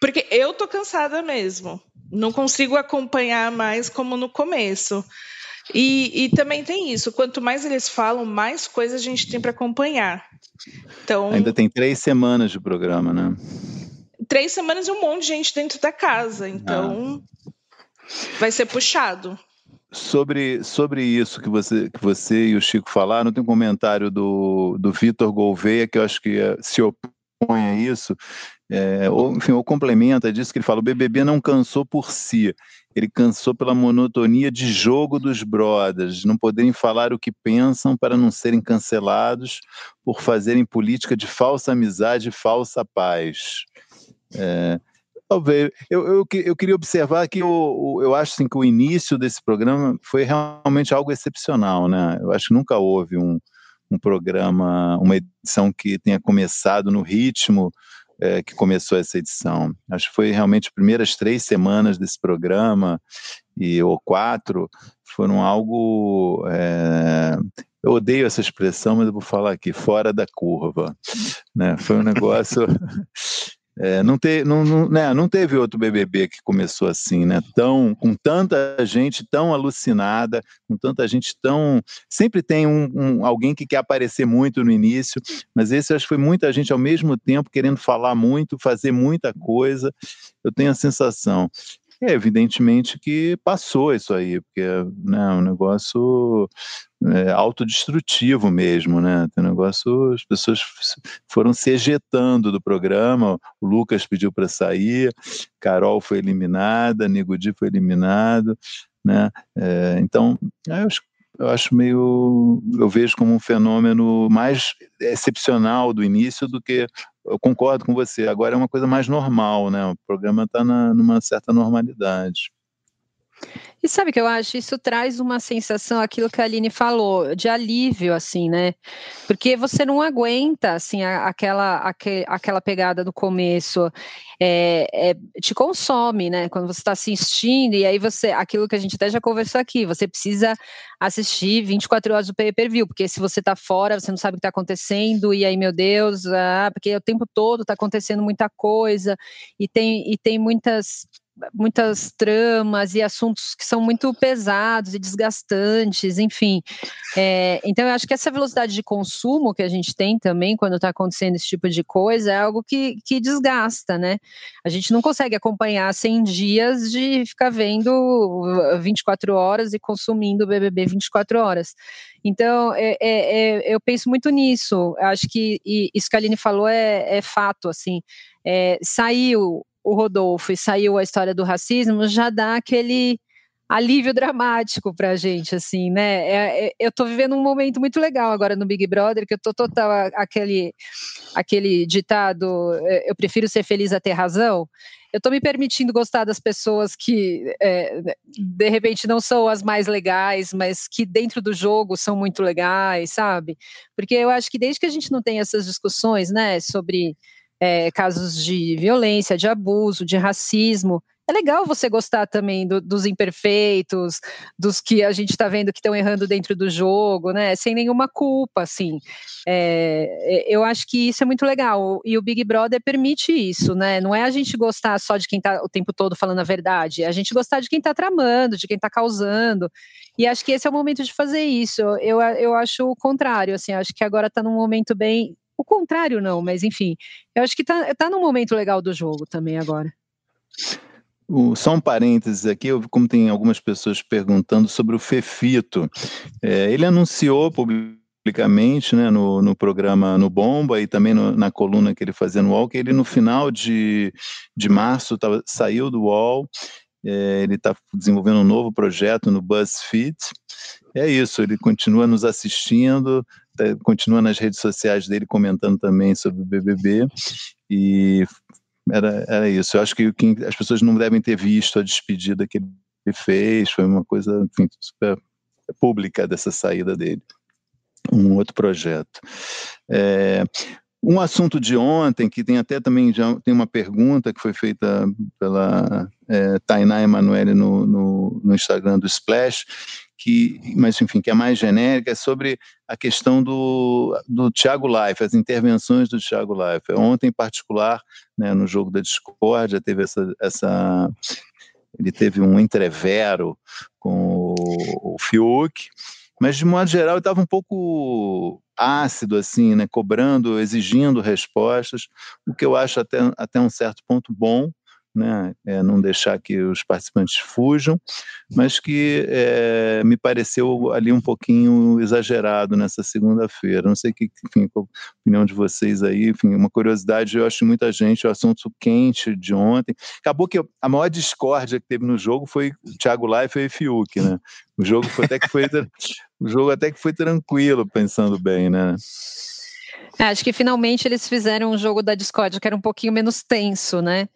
Porque eu tô cansada mesmo não consigo acompanhar mais como no começo. E, e, também tem isso, quanto mais eles falam, mais coisas a gente tem para acompanhar. Então, Ainda tem três semanas de programa, né? Três semanas e um monte de gente dentro da casa, então ah. vai ser puxado. Sobre, sobre isso que você, que você e o Chico falaram, tem um comentário do, do Vitor Gouveia que eu acho que eh, se opõe a isso, é, ou, enfim, ou complementa disso que ele fala, o BBB não cansou por si, ele cansou pela monotonia de jogo dos brothers, não poderem falar o que pensam para não serem cancelados por fazerem política de falsa amizade e falsa paz. É, talvez, eu, eu, eu, queria observar que eu, eu acho assim, que o início desse programa foi realmente algo excepcional, né? Eu acho que nunca houve um, um programa, uma edição que tenha começado no ritmo é, que começou essa edição. Acho que foi realmente as primeiras três semanas desse programa, e ou quatro, foram algo. É, eu odeio essa expressão, mas eu vou falar aqui, fora da curva. Né? Foi um negócio É, não, te, não, não, né, não teve outro BBB que começou assim, né? Tão, com tanta gente tão alucinada, com tanta gente tão. Sempre tem um, um, alguém que quer aparecer muito no início, mas esse acho que foi muita gente ao mesmo tempo querendo falar muito, fazer muita coisa. Eu tenho a sensação. É, evidentemente que passou isso aí, porque né, é um negócio é, autodestrutivo mesmo, né? Tem um negócio, as pessoas foram se ejetando do programa, o Lucas pediu para sair, Carol foi eliminada, Nego Di foi eliminado, né? É, então, eu acho, eu acho meio, eu vejo como um fenômeno mais excepcional do início do que eu concordo com você. Agora é uma coisa mais normal, né? O programa está numa certa normalidade. E sabe o que eu acho? Isso traz uma sensação, aquilo que a Aline falou, de alívio, assim, né? Porque você não aguenta, assim, aquela, aquela pegada do começo. É, é, te consome, né? Quando você está assistindo, e aí você, aquilo que a gente até já conversou aqui, você precisa assistir 24 horas do pay-per-view, porque se você está fora, você não sabe o que está acontecendo, e aí, meu Deus, ah, porque o tempo todo está acontecendo muita coisa, e tem, e tem muitas muitas tramas e assuntos que são muito pesados e desgastantes, enfim. É, então, eu acho que essa velocidade de consumo que a gente tem também quando está acontecendo esse tipo de coisa é algo que, que desgasta, né? A gente não consegue acompanhar 100 dias de ficar vendo 24 horas e consumindo o BBB 24 horas. Então, é, é, é, eu penso muito nisso. Acho que isso que a Aline falou é, é fato, assim. É, saiu o Rodolfo e saiu a história do racismo, já dá aquele alívio dramático pra gente, assim, né? É, é, eu tô vivendo um momento muito legal agora no Big Brother, que eu tô total aquele, aquele ditado, é, eu prefiro ser feliz a ter razão. Eu tô me permitindo gostar das pessoas que, é, de repente, não são as mais legais, mas que dentro do jogo são muito legais, sabe? Porque eu acho que desde que a gente não tem essas discussões, né, sobre é, casos de violência, de abuso, de racismo. É legal você gostar também do, dos imperfeitos, dos que a gente está vendo que estão errando dentro do jogo, né? Sem nenhuma culpa, assim. É, eu acho que isso é muito legal. E o Big Brother permite isso, né? Não é a gente gostar só de quem está o tempo todo falando a verdade, é a gente gostar de quem está tramando, de quem está causando. E acho que esse é o momento de fazer isso. Eu, eu acho o contrário, assim, acho que agora está num momento bem o contrário, não, mas enfim, eu acho que está tá num momento legal do jogo também agora. O, só um parênteses aqui, como tem algumas pessoas perguntando sobre o Fefito. É, ele anunciou publicamente né, no, no programa No Bomba e também no, na coluna que ele fazia no UOL, que ele no final de, de março tava, saiu do UOL, é, ele está desenvolvendo um novo projeto no BuzzFeed. É isso, ele continua nos assistindo, tá, continua nas redes sociais dele comentando também sobre o BBB e era, era isso. Eu acho que, as pessoas não devem ter visto a despedida que ele fez, foi uma coisa enfim, super pública dessa saída dele. Um outro projeto. É, um assunto de ontem, que tem até também já tem uma pergunta que foi feita pela é, Tainá Emanuele no, no, no Instagram do Splash, que, mas enfim, que é mais genérica, é sobre a questão do, do Thiago Life, as intervenções do Thiago Life. Ontem, em particular, né, no jogo da discórdia, teve essa, essa ele teve um entrevero com o, o Fiuk, mas de modo geral ele estava um pouco ácido assim, né, cobrando, exigindo respostas, o que eu acho até, até um certo ponto bom, né, é, não deixar que os participantes fujam, mas que é, me pareceu ali um pouquinho exagerado nessa segunda-feira. Não sei que, enfim, qual a opinião de vocês aí, enfim, uma curiosidade, eu acho muita gente, o assunto quente de ontem. Acabou que a maior discórdia que teve no jogo foi Thiago Leifert e Fiuk, né? O jogo até que foi o jogo até que foi tranquilo, pensando bem, né? É, acho que finalmente eles fizeram um jogo da Discord que era um pouquinho menos tenso, né?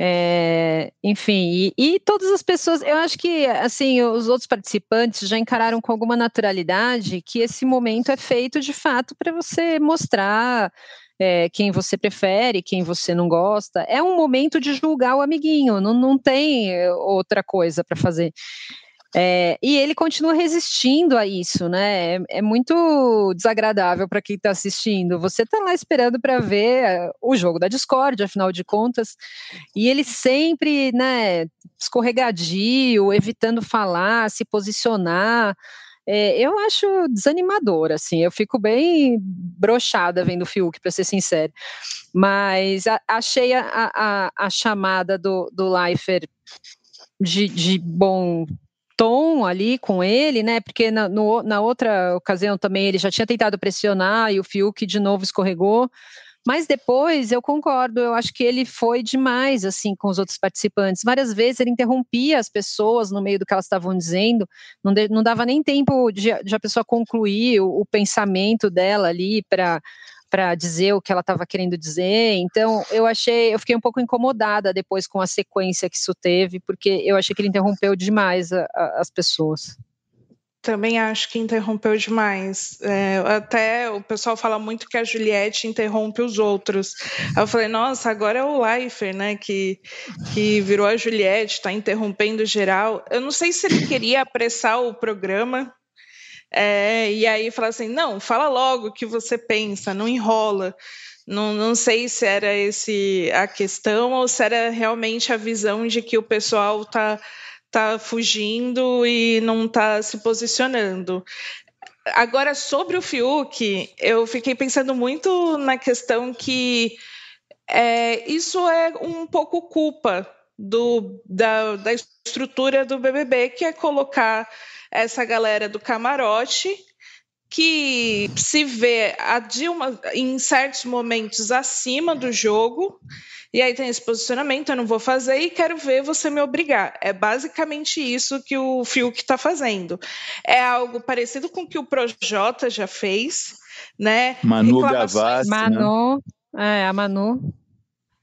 É, enfim, e, e, todas as pessoas, eu acho que assim, os outros participantes já encararam com alguma naturalidade que esse momento é feito de fato para você mostrar é, quem você prefere, quem você não gosta. É um momento de julgar o amiguinho, não, não tem outra coisa para fazer. É, e ele continua resistindo a isso, né? É, é muito desagradável para quem está assistindo. Você está lá esperando para ver é, o jogo da Discord, afinal de contas, e ele sempre, né, escorregadio, evitando falar, se posicionar. É, eu acho desanimador, assim, eu fico bem brochada vendo o Fiuk, para ser sincero. Mas a, achei a, a, a, chamada do, do Leifert de, de bom tom ali com ele, né? Porque na, no, na outra ocasião também ele já tinha tentado pressionar e o Fiuk de novo escorregou. Mas depois eu concordo, eu acho que ele foi demais assim com os outros participantes. Várias vezes ele interrompia as pessoas no meio do que elas estavam dizendo, não, de, não dava nem tempo de, de a pessoa concluir o, o pensamento dela ali para para dizer o que ela estava querendo dizer. Então, eu achei, eu fiquei um pouco incomodada depois com a sequência que isso teve, porque eu achei que ele interrompeu demais a, a, as pessoas. Também acho que interrompeu demais. É, até o pessoal fala muito que a Juliette interrompe os outros. Eu falei, nossa, agora é o Leifert, né? Que, que virou a Juliette, está interrompendo geral. Eu não sei se ele queria apressar o programa. É, e aí falar assim, não, fala logo o que você pensa, não enrola. Não, não sei se era esse a questão ou se era realmente a visão de que o pessoal está está fugindo e não está se posicionando. Agora, sobre o Fiuk, eu fiquei pensando muito na questão que é, isso é um pouco culpa do, da, da estrutura do BBB, que é colocar essa galera do camarote que se vê a Dilma em certos momentos acima do jogo e aí tem esse posicionamento, eu não vou fazer e quero ver você me obrigar. É basicamente isso que o Fiuk está fazendo. É algo parecido com o que o Projota já fez, né? Manu Gavassi. Manu, né? é, a Manu.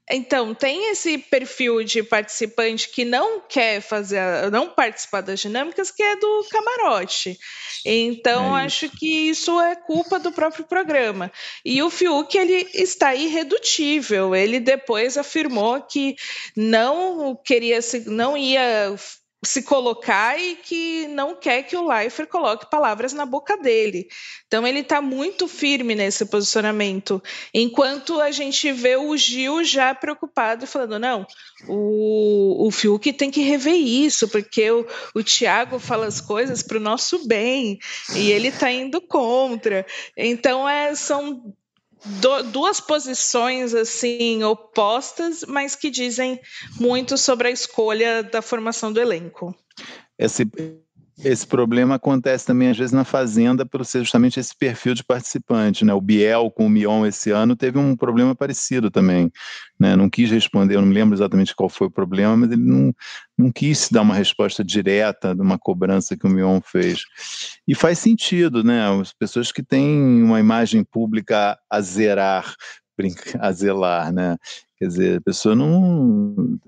Então, tem esse perfil de participante que não quer fazer, não participar das dinâmicas, que é do camarote. Então, é acho que isso é culpa do próprio programa. E o Fiuk, ele está irredutível. Ele depois afirmou que não queria, não ia se colocar e que não quer que o Leifert coloque palavras na boca dele. Então ele está muito firme nesse posicionamento, enquanto a gente vê o Gil já preocupado falando não, o, o Fiuk tem que rever isso porque o, o Tiago fala as coisas para o nosso bem e ele está indo contra. Então é, são do, duas posições assim opostas, mas que dizem muito sobre a escolha da formação do elenco. Esse, esse problema acontece também, às vezes, na Fazenda, por ser justamente esse perfil de participante. Né? O Biel com o Mion esse ano teve um problema parecido também. Né? Não quis responder, eu não lembro exatamente qual foi o problema, mas ele não, não quis dar uma resposta direta de uma cobrança que o Mion fez. E faz sentido, né? As pessoas que têm uma imagem pública a zerar, a zelar, né? Quer dizer, a pessoa não,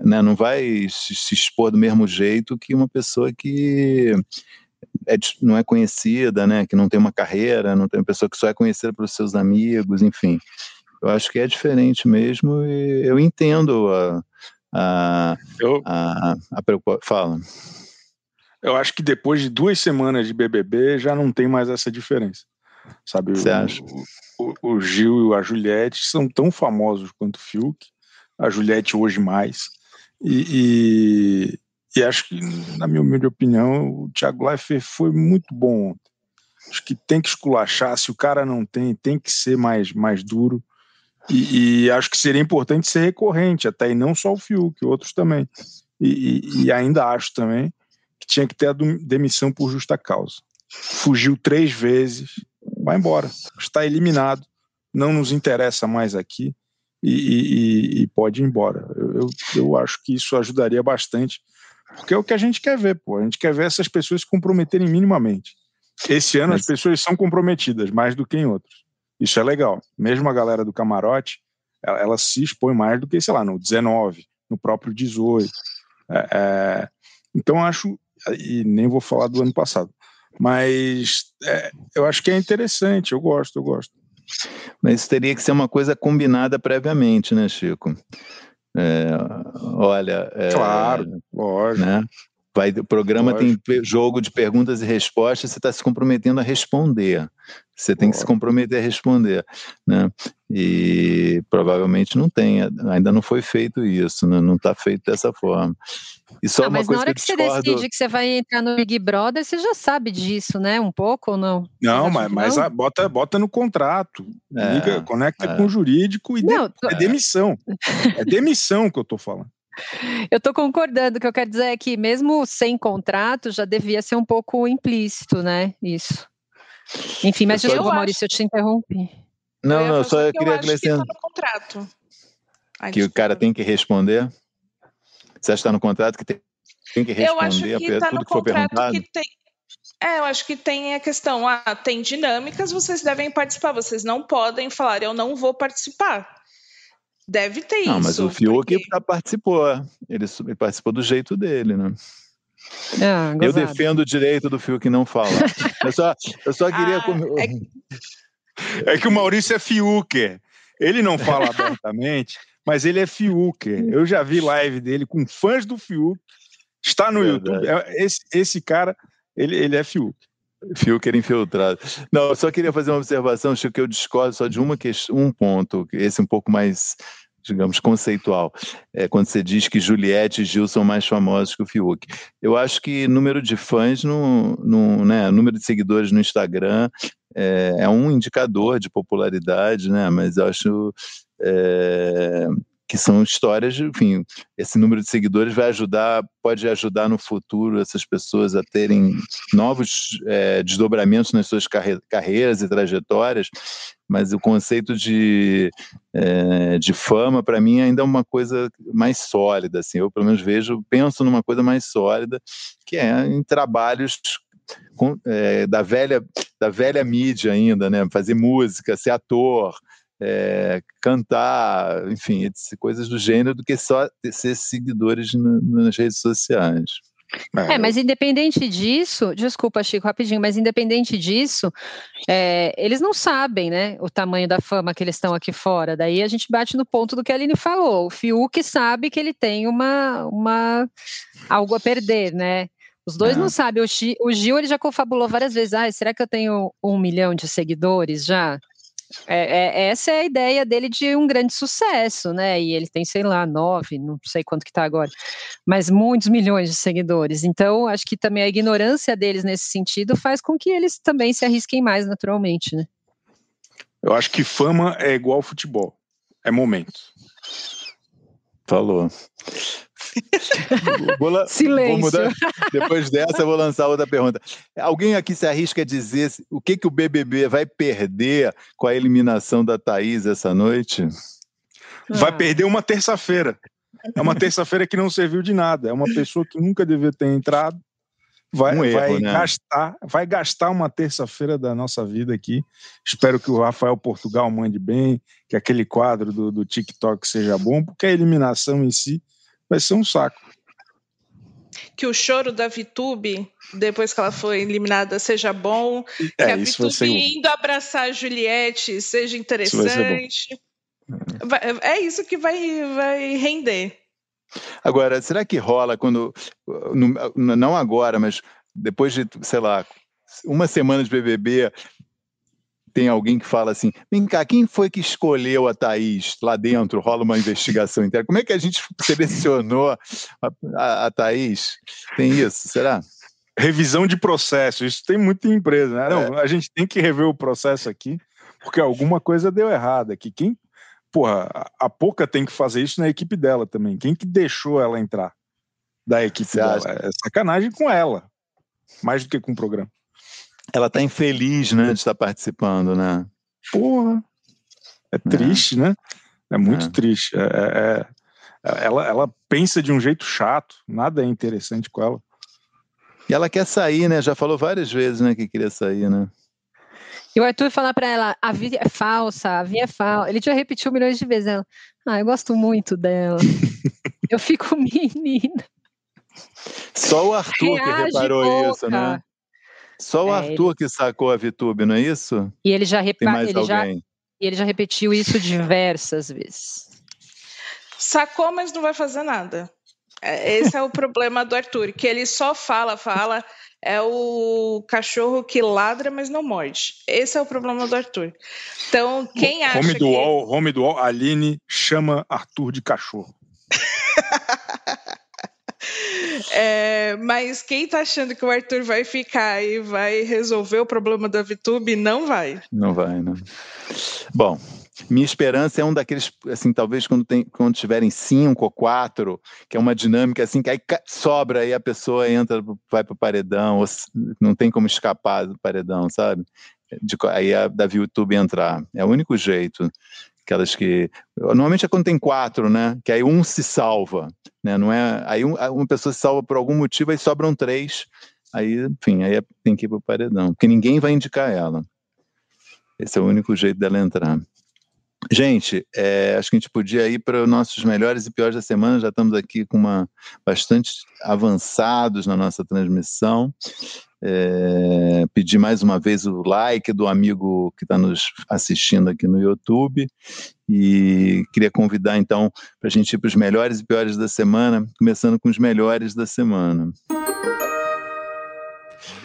né, não vai se expor do mesmo jeito que uma pessoa que é, não é conhecida, né, que não tem uma carreira, não tem uma pessoa que só é conhecida pelos seus amigos, enfim. Eu acho que é diferente mesmo e eu entendo a, a, eu, a, a preocupação. Fala. Eu acho que depois de duas semanas de BBB já não tem mais essa diferença. Sabe? Você acha? O, o, Gil e a Juliette são tão famosos quanto o Fiuk, a Juliette hoje mais. E, e, e, acho que, na minha humilde opinião, o Thiago Leifert foi muito bom ontem. Acho que tem que esculachar, se o cara não tem, tem que ser mais, mais duro. E, e acho que seria importante ser recorrente, até e não só o Fiuk, outros também. E, e ainda acho também que tinha que ter a demissão por justa causa. Fugiu três vezes, vai embora, está eliminado, não nos interessa mais aqui e, e, e pode ir embora. Eu, eu, eu, acho que isso ajudaria bastante, porque é o que a gente quer ver, pô. A gente quer ver essas pessoas se comprometerem minimamente. Esse ano as pessoas são comprometidas mais do que em outros. Isso é legal. Mesmo a galera do camarote, ela, ela se expõe mais do que, sei lá, no 19, no próprio 18. É, é, então acho, e nem vou falar do ano passado, mas é, eu acho que é interessante, eu gosto, eu gosto. Mas teria que ser uma coisa combinada previamente, né, Chico? É, olha. É, claro, lógico. Né? Vai, o programa lógico. tem jogo de perguntas e respostas, você está se comprometendo a responder. Você tem que se comprometer a responder, né? E provavelmente não tem, ainda não foi feito isso, né? não está feito dessa forma. E só ah, uma mas coisa na hora que, que você decide que você vai entrar no Big Brother, você já sabe disso, né? Um pouco ou não? Não, mas, mas a, bota, bota no contrato, é, liga, conecta é. com o jurídico e não, de, tô... é demissão. é demissão que eu estou falando. Eu estou concordando, o que eu quero dizer é que mesmo sem contrato já devia ser um pouco implícito, né? Isso. Enfim, mas desculpa, Maurício, eu te interrompi. Não, não, só eu queria acrescentar. Que, tá no contrato. Ai, que o cara tem que responder. Você acha que está no contrato que tem, tem que responder eu acho que tá tudo no que for perguntado? Que tem, é, eu acho que tem a questão, ah, tem dinâmicas, vocês devem participar, vocês não podem falar, eu não vou participar. Deve ter não, isso. Não, mas o Fiuk porque... participou, ele, ele, participou do jeito dele, né? Ah, eu defendo o direito do Fiuk não falar. eu, só, eu só queria. Ah, é... é... que o Maurício é Fiuker. Ele não fala abertamente, mas ele é Fiuker. Eu já vi live dele com fãs do Fiuk. Está no Verdade. YouTube. É, esse, esse cara ele, ele é Fiuk. Fiuker infiltrado. Não, eu só queria fazer uma observação, Chico, que eu discordo só de uma questão, um ponto, esse um pouco mais, digamos, conceitual. É quando você diz que Juliette e Gil são mais famosos que o Fiuk. Eu acho que número de fãs, no, no né, número de seguidores no Instagram é, é um indicador de popularidade, né? Mas eu acho é, que são histórias, enfim, esse número de seguidores vai ajudar, pode ajudar no futuro essas pessoas a terem novos é, desdobramentos nas suas carre carreiras e trajetórias, mas o conceito de, é, de fama, para mim, ainda é uma coisa mais sólida, assim, eu pelo menos vejo, penso numa coisa mais sólida, que é em trabalhos com, é, da velha da velha mídia ainda, né? Fazer música, ser ator, é, cantar, enfim, coisas do gênero, do que só ser seguidores nas redes sociais. É, mas independente disso, desculpa, Chico, rapidinho, mas independente disso, é, eles não sabem, né, o tamanho da fama que eles estão aqui fora. Daí a gente bate no ponto do que a Aline falou. O Fiuk sabe que ele tem uma, uma algo a perder, né? Os dois é. não sabem. O, o Gil ele já confabulou várias vezes. Ah, será que eu tenho um milhão de seguidores já? É, é, essa é a ideia dele de um grande sucesso, né? E ele tem, sei lá, nove, não sei quanto que tá agora, mas muitos milhões de seguidores. Então, acho que também a ignorância deles nesse sentido faz com que eles também se arrisquem mais naturalmente, né? Eu acho que fama é igual futebol, é momento. Falou. Vou, Silêncio. Vou mudar, depois dessa, eu vou lançar outra pergunta. Alguém aqui se arrisca a dizer o que, que o BBB vai perder com a eliminação da Thaís essa noite? Vai ah. perder uma terça-feira. É uma terça-feira que não serviu de nada. É uma pessoa que nunca devia ter entrado. Vai, um erro, vai né? gastar, vai gastar uma terça-feira da nossa vida aqui. Espero que o Rafael Portugal mande bem, que aquele quadro do, do TikTok seja bom, porque a eliminação em si vai ser um saco. Que o choro da Vitube, depois que ela foi eliminada, seja bom. É, que a Vitube ser... indo abraçar a Juliette seja interessante. Isso é isso que vai, vai render. Agora, será que rola quando. Não agora, mas depois de, sei lá, uma semana de BBB, tem alguém que fala assim: vem cá, quem foi que escolheu a Thaís lá dentro? Rola uma investigação interna. Como é que a gente selecionou a, a, a Thaís? Tem isso, será? Revisão de processo, isso tem muita empresa, né? Não, é. a gente tem que rever o processo aqui, porque alguma coisa deu errada aqui. Quem, porra, a Poca tem que fazer isso na equipe dela também. Quem que deixou ela entrar da equipe Você dela? Acha? É sacanagem com ela, mais do que com o programa ela tá infeliz, né, de estar participando, né? Porra, é, é. triste, é. né? É muito é. triste. É, é, é, ela, ela pensa de um jeito chato, nada é interessante com ela. E ela quer sair, né? Já falou várias vezes, né, que queria sair, né? E o Arthur falar para ela, a vida é falsa, a vida é falsa. Ele já repetiu milhões de vezes. Ela, ah, eu gosto muito dela. eu fico menina. Só o Arthur Reage que reparou pouca. isso, né? Só o é, Arthur ele... que sacou a VTube, não é isso? E ele já repa... ele já ele já repetiu isso diversas vezes. Sacou, mas não vai fazer nada. É, esse é o problema do Arthur, que ele só fala, fala, é o cachorro que ladra, mas não morde. Esse é o problema do Arthur. Então, quem acha home do que... Wall, home do Wall, Aline chama Arthur de cachorro. É, mas quem tá achando que o Arthur vai ficar e vai resolver o problema da VTube, não vai. Não vai, né? Bom, minha esperança é um daqueles, assim, talvez quando, tem, quando tiverem cinco ou quatro, que é uma dinâmica assim, que aí sobra e a pessoa entra, vai para o paredão, ou não tem como escapar do paredão, sabe? de, aí a, da YouTube entrar. É o único jeito. Aquelas que. Normalmente é quando tem quatro, né? Que aí um se salva. Né? Não é, aí um, uma pessoa se salva por algum motivo, aí sobram três. Aí, enfim, aí é, tem que ir para o paredão. Porque ninguém vai indicar ela. Esse é o único jeito dela entrar. Gente, é, acho que a gente podia ir para os nossos melhores e piores da semana. Já estamos aqui com uma bastante avançados na nossa transmissão. É, pedir mais uma vez o like do amigo que está nos assistindo aqui no YouTube e queria convidar então para a gente ir para os melhores e piores da semana, começando com os melhores da semana.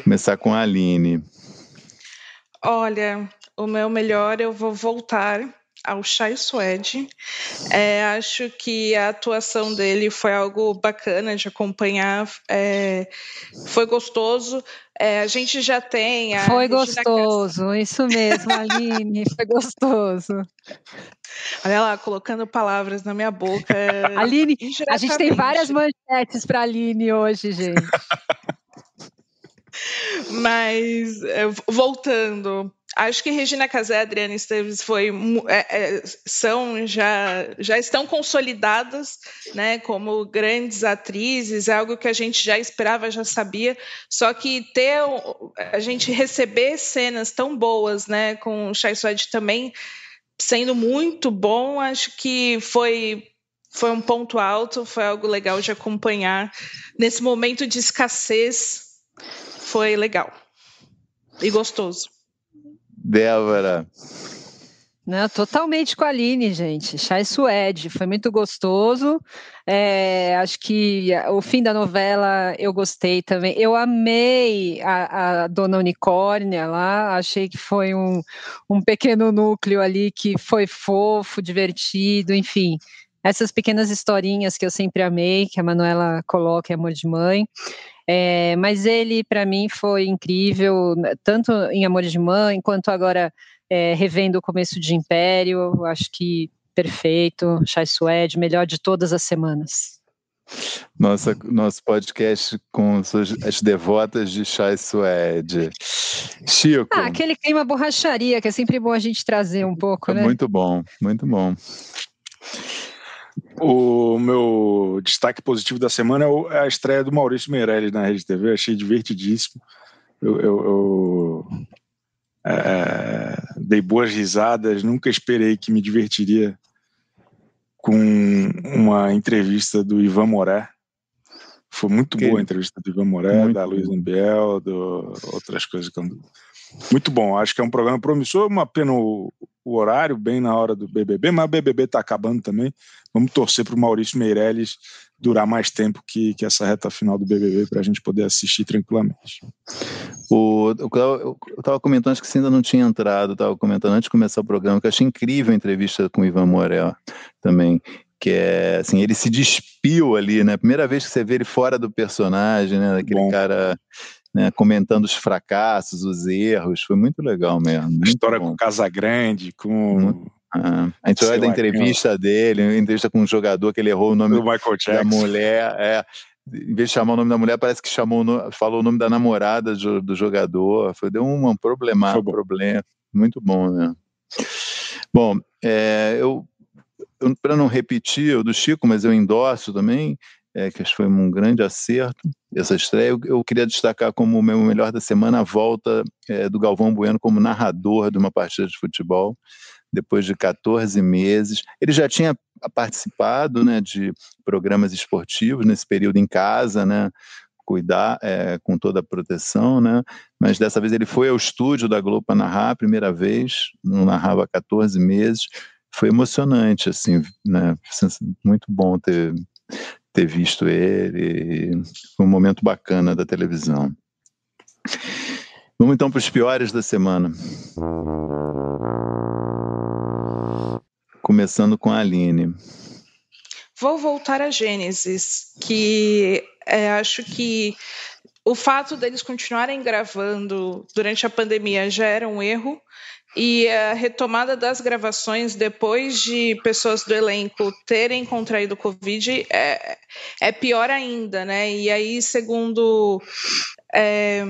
Começar com a Aline. Olha, o meu melhor eu vou voltar ao Chai Suede. É, acho que a atuação dele foi algo bacana de acompanhar, é, foi gostoso. É, a gente já tem. A foi gostoso, isso mesmo, Aline, foi gostoso. Olha lá, colocando palavras na minha boca. Aline, a gente tem várias manchetes para a Aline hoje, gente. Mas, é, voltando, Acho que Regina Casé e Adriana Esteves foi, é, é, são já, já estão consolidadas né, como grandes atrizes, é algo que a gente já esperava, já sabia. Só que ter a gente receber cenas tão boas, né, com o Chai Suede também sendo muito bom, acho que foi foi um ponto alto, foi algo legal de acompanhar nesse momento de escassez. Foi legal e gostoso. Débora. Não, totalmente com a Aline, gente. Chai Suede, foi muito gostoso. É, acho que o fim da novela eu gostei também. Eu amei a, a Dona Unicórnia lá, achei que foi um, um pequeno núcleo ali que foi fofo, divertido, enfim. Essas pequenas historinhas que eu sempre amei, que a Manuela coloca em Amor de Mãe. É, mas ele, para mim, foi incrível, né, tanto em Amor de Mãe, quanto agora é, revendo o começo de Império. Acho que perfeito. Chai Suede, melhor de todas as semanas. Nossa, nosso podcast com as devotas de Chai Suede. Chico. Ah, aquele clima borracharia, que é sempre bom a gente trazer um pouco, é né? Muito bom, muito bom. O meu destaque positivo da semana é, é a estreia do Maurício Meirelles na Rede TV. Achei divertidíssimo. Eu, eu, eu é, dei boas risadas. Nunca esperei que me divertiria com uma entrevista do Ivan Moré. Foi muito que... boa a entrevista do Ivan Moré, muito da Luiz Ambiel, do outras coisas que eu muito bom, acho que é um programa promissor, uma pena o, o horário, bem na hora do BBB, mas o BBB está acabando também. Vamos torcer para o Maurício Meirelles durar mais tempo que, que essa reta final do BBB para a gente poder assistir tranquilamente. O, eu estava comentando, acho que você ainda não tinha entrado, estava comentando antes de começar o programa, que eu achei incrível a entrevista com o Ivan Morel também, que é assim, ele se despiu ali, né? Primeira vez que você vê ele fora do personagem, né? Daquele Bom. cara né, comentando os fracassos, os erros, foi muito legal mesmo. Muito história bom. com Casagrande, com. Ah, a história da entrevista quem... dele, entrevista com um jogador que ele errou o nome da mulher. É, em vez de chamar o nome da mulher, parece que chamou, falou o nome da namorada do, do jogador. Foi, deu um problema, um problema. Muito bom, né? Bom, é, eu, eu para não repetir o do Chico, mas eu endosso também, é, que foi um grande acerto essa estreia. Eu, eu, queria destacar como o meu melhor da semana a volta é, do Galvão Bueno como narrador de uma partida de futebol, depois de 14 meses. Ele já tinha participado né, de programas esportivos nesse período em casa, né, cuidar é, com toda a proteção, né? Mas dessa vez ele foi ao estúdio da Globo para narrar a primeira vez, não narrava há 14 meses. Foi emocionante, assim, né? Muito bom ter ter visto ele. Foi um momento bacana da televisão. Vamos então para os piores da semana. Começando com a Aline. Vou voltar a Gênesis, que é, acho que o fato deles continuarem gravando durante a pandemia já era um erro, e a retomada das gravações depois de pessoas do elenco terem contraído Covid é, é pior ainda, né? E aí, segundo é,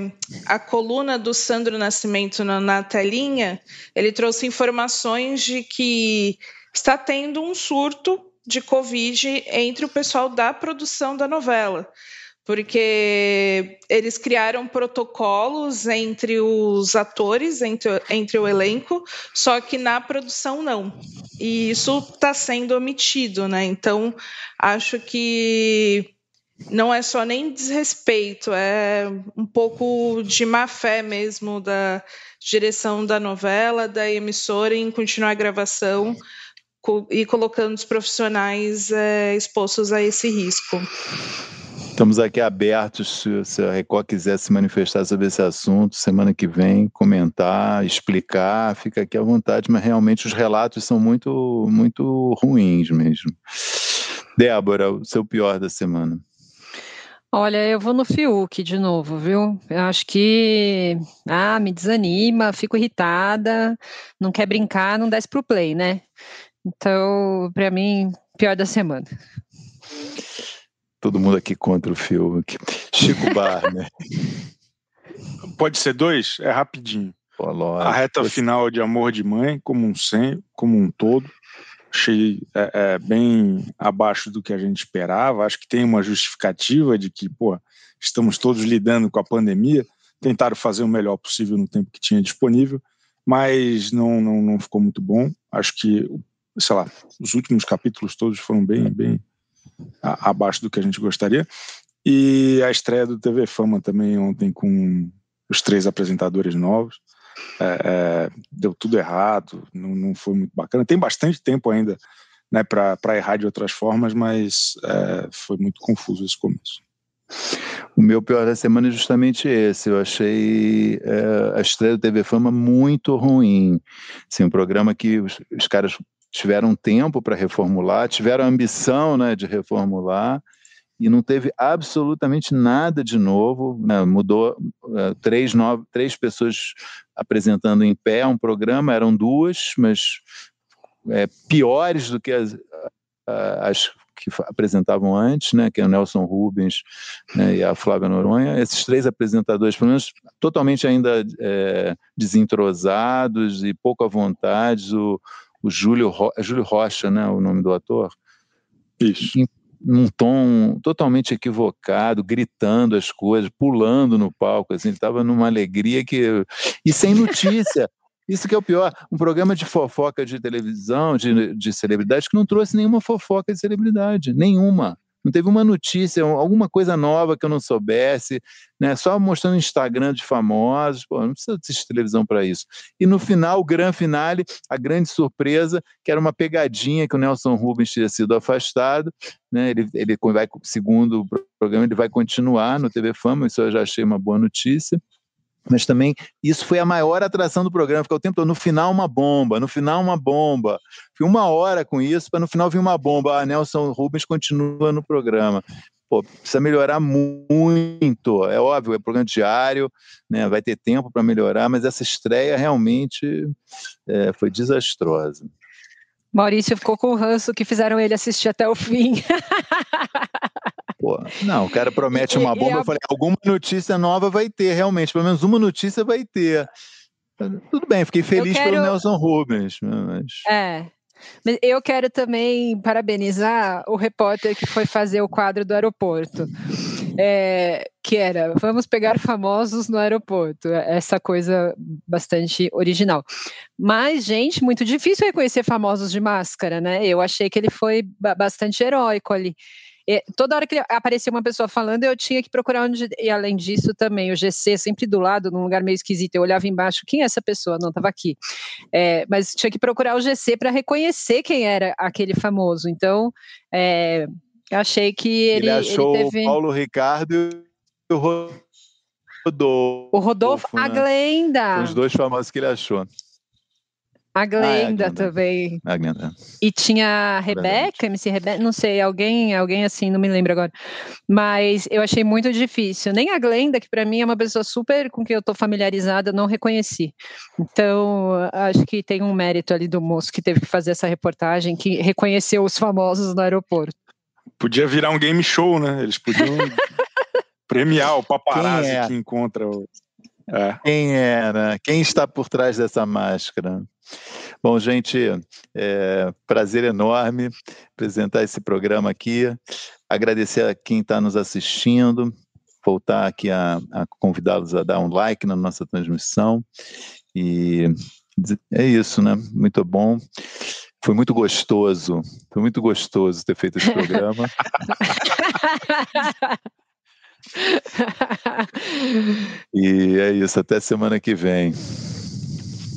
a coluna do Sandro Nascimento na, na telinha, ele trouxe informações de que está tendo um surto de Covid entre o pessoal da produção da novela porque eles criaram protocolos entre os atores, entre, entre o elenco, só que na produção não. E isso está sendo omitido, né? Então, acho que não é só nem desrespeito, é um pouco de má fé mesmo da direção da novela, da emissora em continuar a gravação e colocando os profissionais é, expostos a esse risco. Estamos aqui abertos, se, a Record quiser se manifestar sobre esse assunto, semana que vem, comentar, explicar, fica aqui à vontade, mas realmente os relatos são muito, muito ruins mesmo. Débora, o seu pior da semana. Olha, eu vou no Fiuk de novo, viu? Eu acho que ah, me desanima, fico irritada, não quer brincar, não desce pro play, né? Então, para mim, pior da semana. Todo mundo aqui contra o Fiuk. Chico Barner. Pode ser dois? É rapidinho. Pô, a reta final de Amor de Mãe, como um, sem, como um todo, achei é, é, bem abaixo do que a gente esperava. Acho que tem uma justificativa de que, pô, estamos todos lidando com a pandemia, tentaram fazer o melhor possível no tempo que tinha disponível, mas não, não, não ficou muito bom. Acho que, sei lá, os últimos capítulos todos foram bem, bem abaixo do que a gente gostaria. E a estreia do TV Fama também ontem com os três apresentadores novos. É, é, deu tudo errado, não, não, foi muito bacana. Tem bastante tempo ainda né, para errar de outras formas, mas é, foi muito confuso esse começo. O meu pior da semana é justamente esse. Eu achei é, a estreia do TV Fama muito ruim. Assim, um programa que os, os caras tiveram tempo para reformular, tiveram ambição né, de reformular e não teve absolutamente nada de novo. Né? Mudou uh, três, nove, três pessoas apresentando em pé um programa, eram duas, mas é, piores do que as, as que apresentavam antes, né, que é o Nelson Rubens né, e a Flávia Noronha, esses três apresentadores, pelo menos totalmente ainda é, desentrosados e pouco à vontade, o, o Júlio, Ro, é Júlio Rocha, né, o nome do ator? Isso. Em, num tom totalmente equivocado, gritando as coisas, pulando no palco, assim, ele estava numa alegria que e sem notícia. Isso que é o pior, um programa de fofoca de televisão, de, de celebridade, que não trouxe nenhuma fofoca de celebridade, nenhuma não teve uma notícia, alguma coisa nova que eu não soubesse, né? Só mostrando Instagram de famosos, pô, não precisa assistir televisão para isso. E no final, o grande finale, a grande surpresa, que era uma pegadinha que o Nelson Rubens tinha sido afastado, né? Ele, ele vai, segundo o programa, ele vai continuar no TV Fama, isso eu já achei uma boa notícia mas também isso foi a maior atração do programa, ficar o tempo todo, no final uma bomba, no final uma bomba. Fui uma hora com isso, para no final vir uma bomba. Ah, Nelson Rubens continua no programa. Pô, precisa melhorar muito. É óbvio, é programa diário, né, vai ter tempo para melhorar, mas essa estreia realmente é, foi desastrosa. Maurício ficou com o ranço que fizeram ele assistir até o fim. Pô, não, o cara promete uma bomba. Eu falei, alguma notícia nova vai ter, realmente. Pelo menos uma notícia vai ter. Tudo bem, fiquei feliz quero... pelo Nelson Rubens. Mas... É. Mas eu quero também parabenizar o repórter que foi fazer o quadro do aeroporto. É, que era vamos pegar famosos no aeroporto, essa coisa bastante original. Mas, gente, muito difícil reconhecer famosos de máscara, né? Eu achei que ele foi bastante heróico ali. E, toda hora que aparecia uma pessoa falando, eu tinha que procurar onde. E além disso, também, o GC sempre do lado, num lugar meio esquisito. Eu olhava embaixo, quem é essa pessoa? Não, estava aqui. É, mas tinha que procurar o GC para reconhecer quem era aquele famoso. Então, é, achei que ele. Ele achou ele teve... o Paulo Ricardo e o Rodolfo. O Rodolfo, né? a Glenda. Os dois famosos que ele achou. A Glenda, ah, é a Glenda. também. A Glenda. E tinha a Rebeca, MC Rebeca, não sei, alguém, alguém assim, não me lembro agora. Mas eu achei muito difícil. Nem a Glenda, que para mim é uma pessoa super com quem eu tô familiarizada, não reconheci. Então, acho que tem um mérito ali do moço que teve que fazer essa reportagem, que reconheceu os famosos no aeroporto. Podia virar um game show, né? Eles podiam Premiar o paparazzi é? que encontra o. É. Quem é, né? Quem está por trás dessa máscara? Bom, gente, é, prazer enorme apresentar esse programa aqui. Agradecer a quem está nos assistindo, voltar aqui a, a convidá-los a dar um like na nossa transmissão. E é isso, né? Muito bom. Foi muito gostoso. Foi muito gostoso ter feito esse programa. e é isso. Até semana que vem.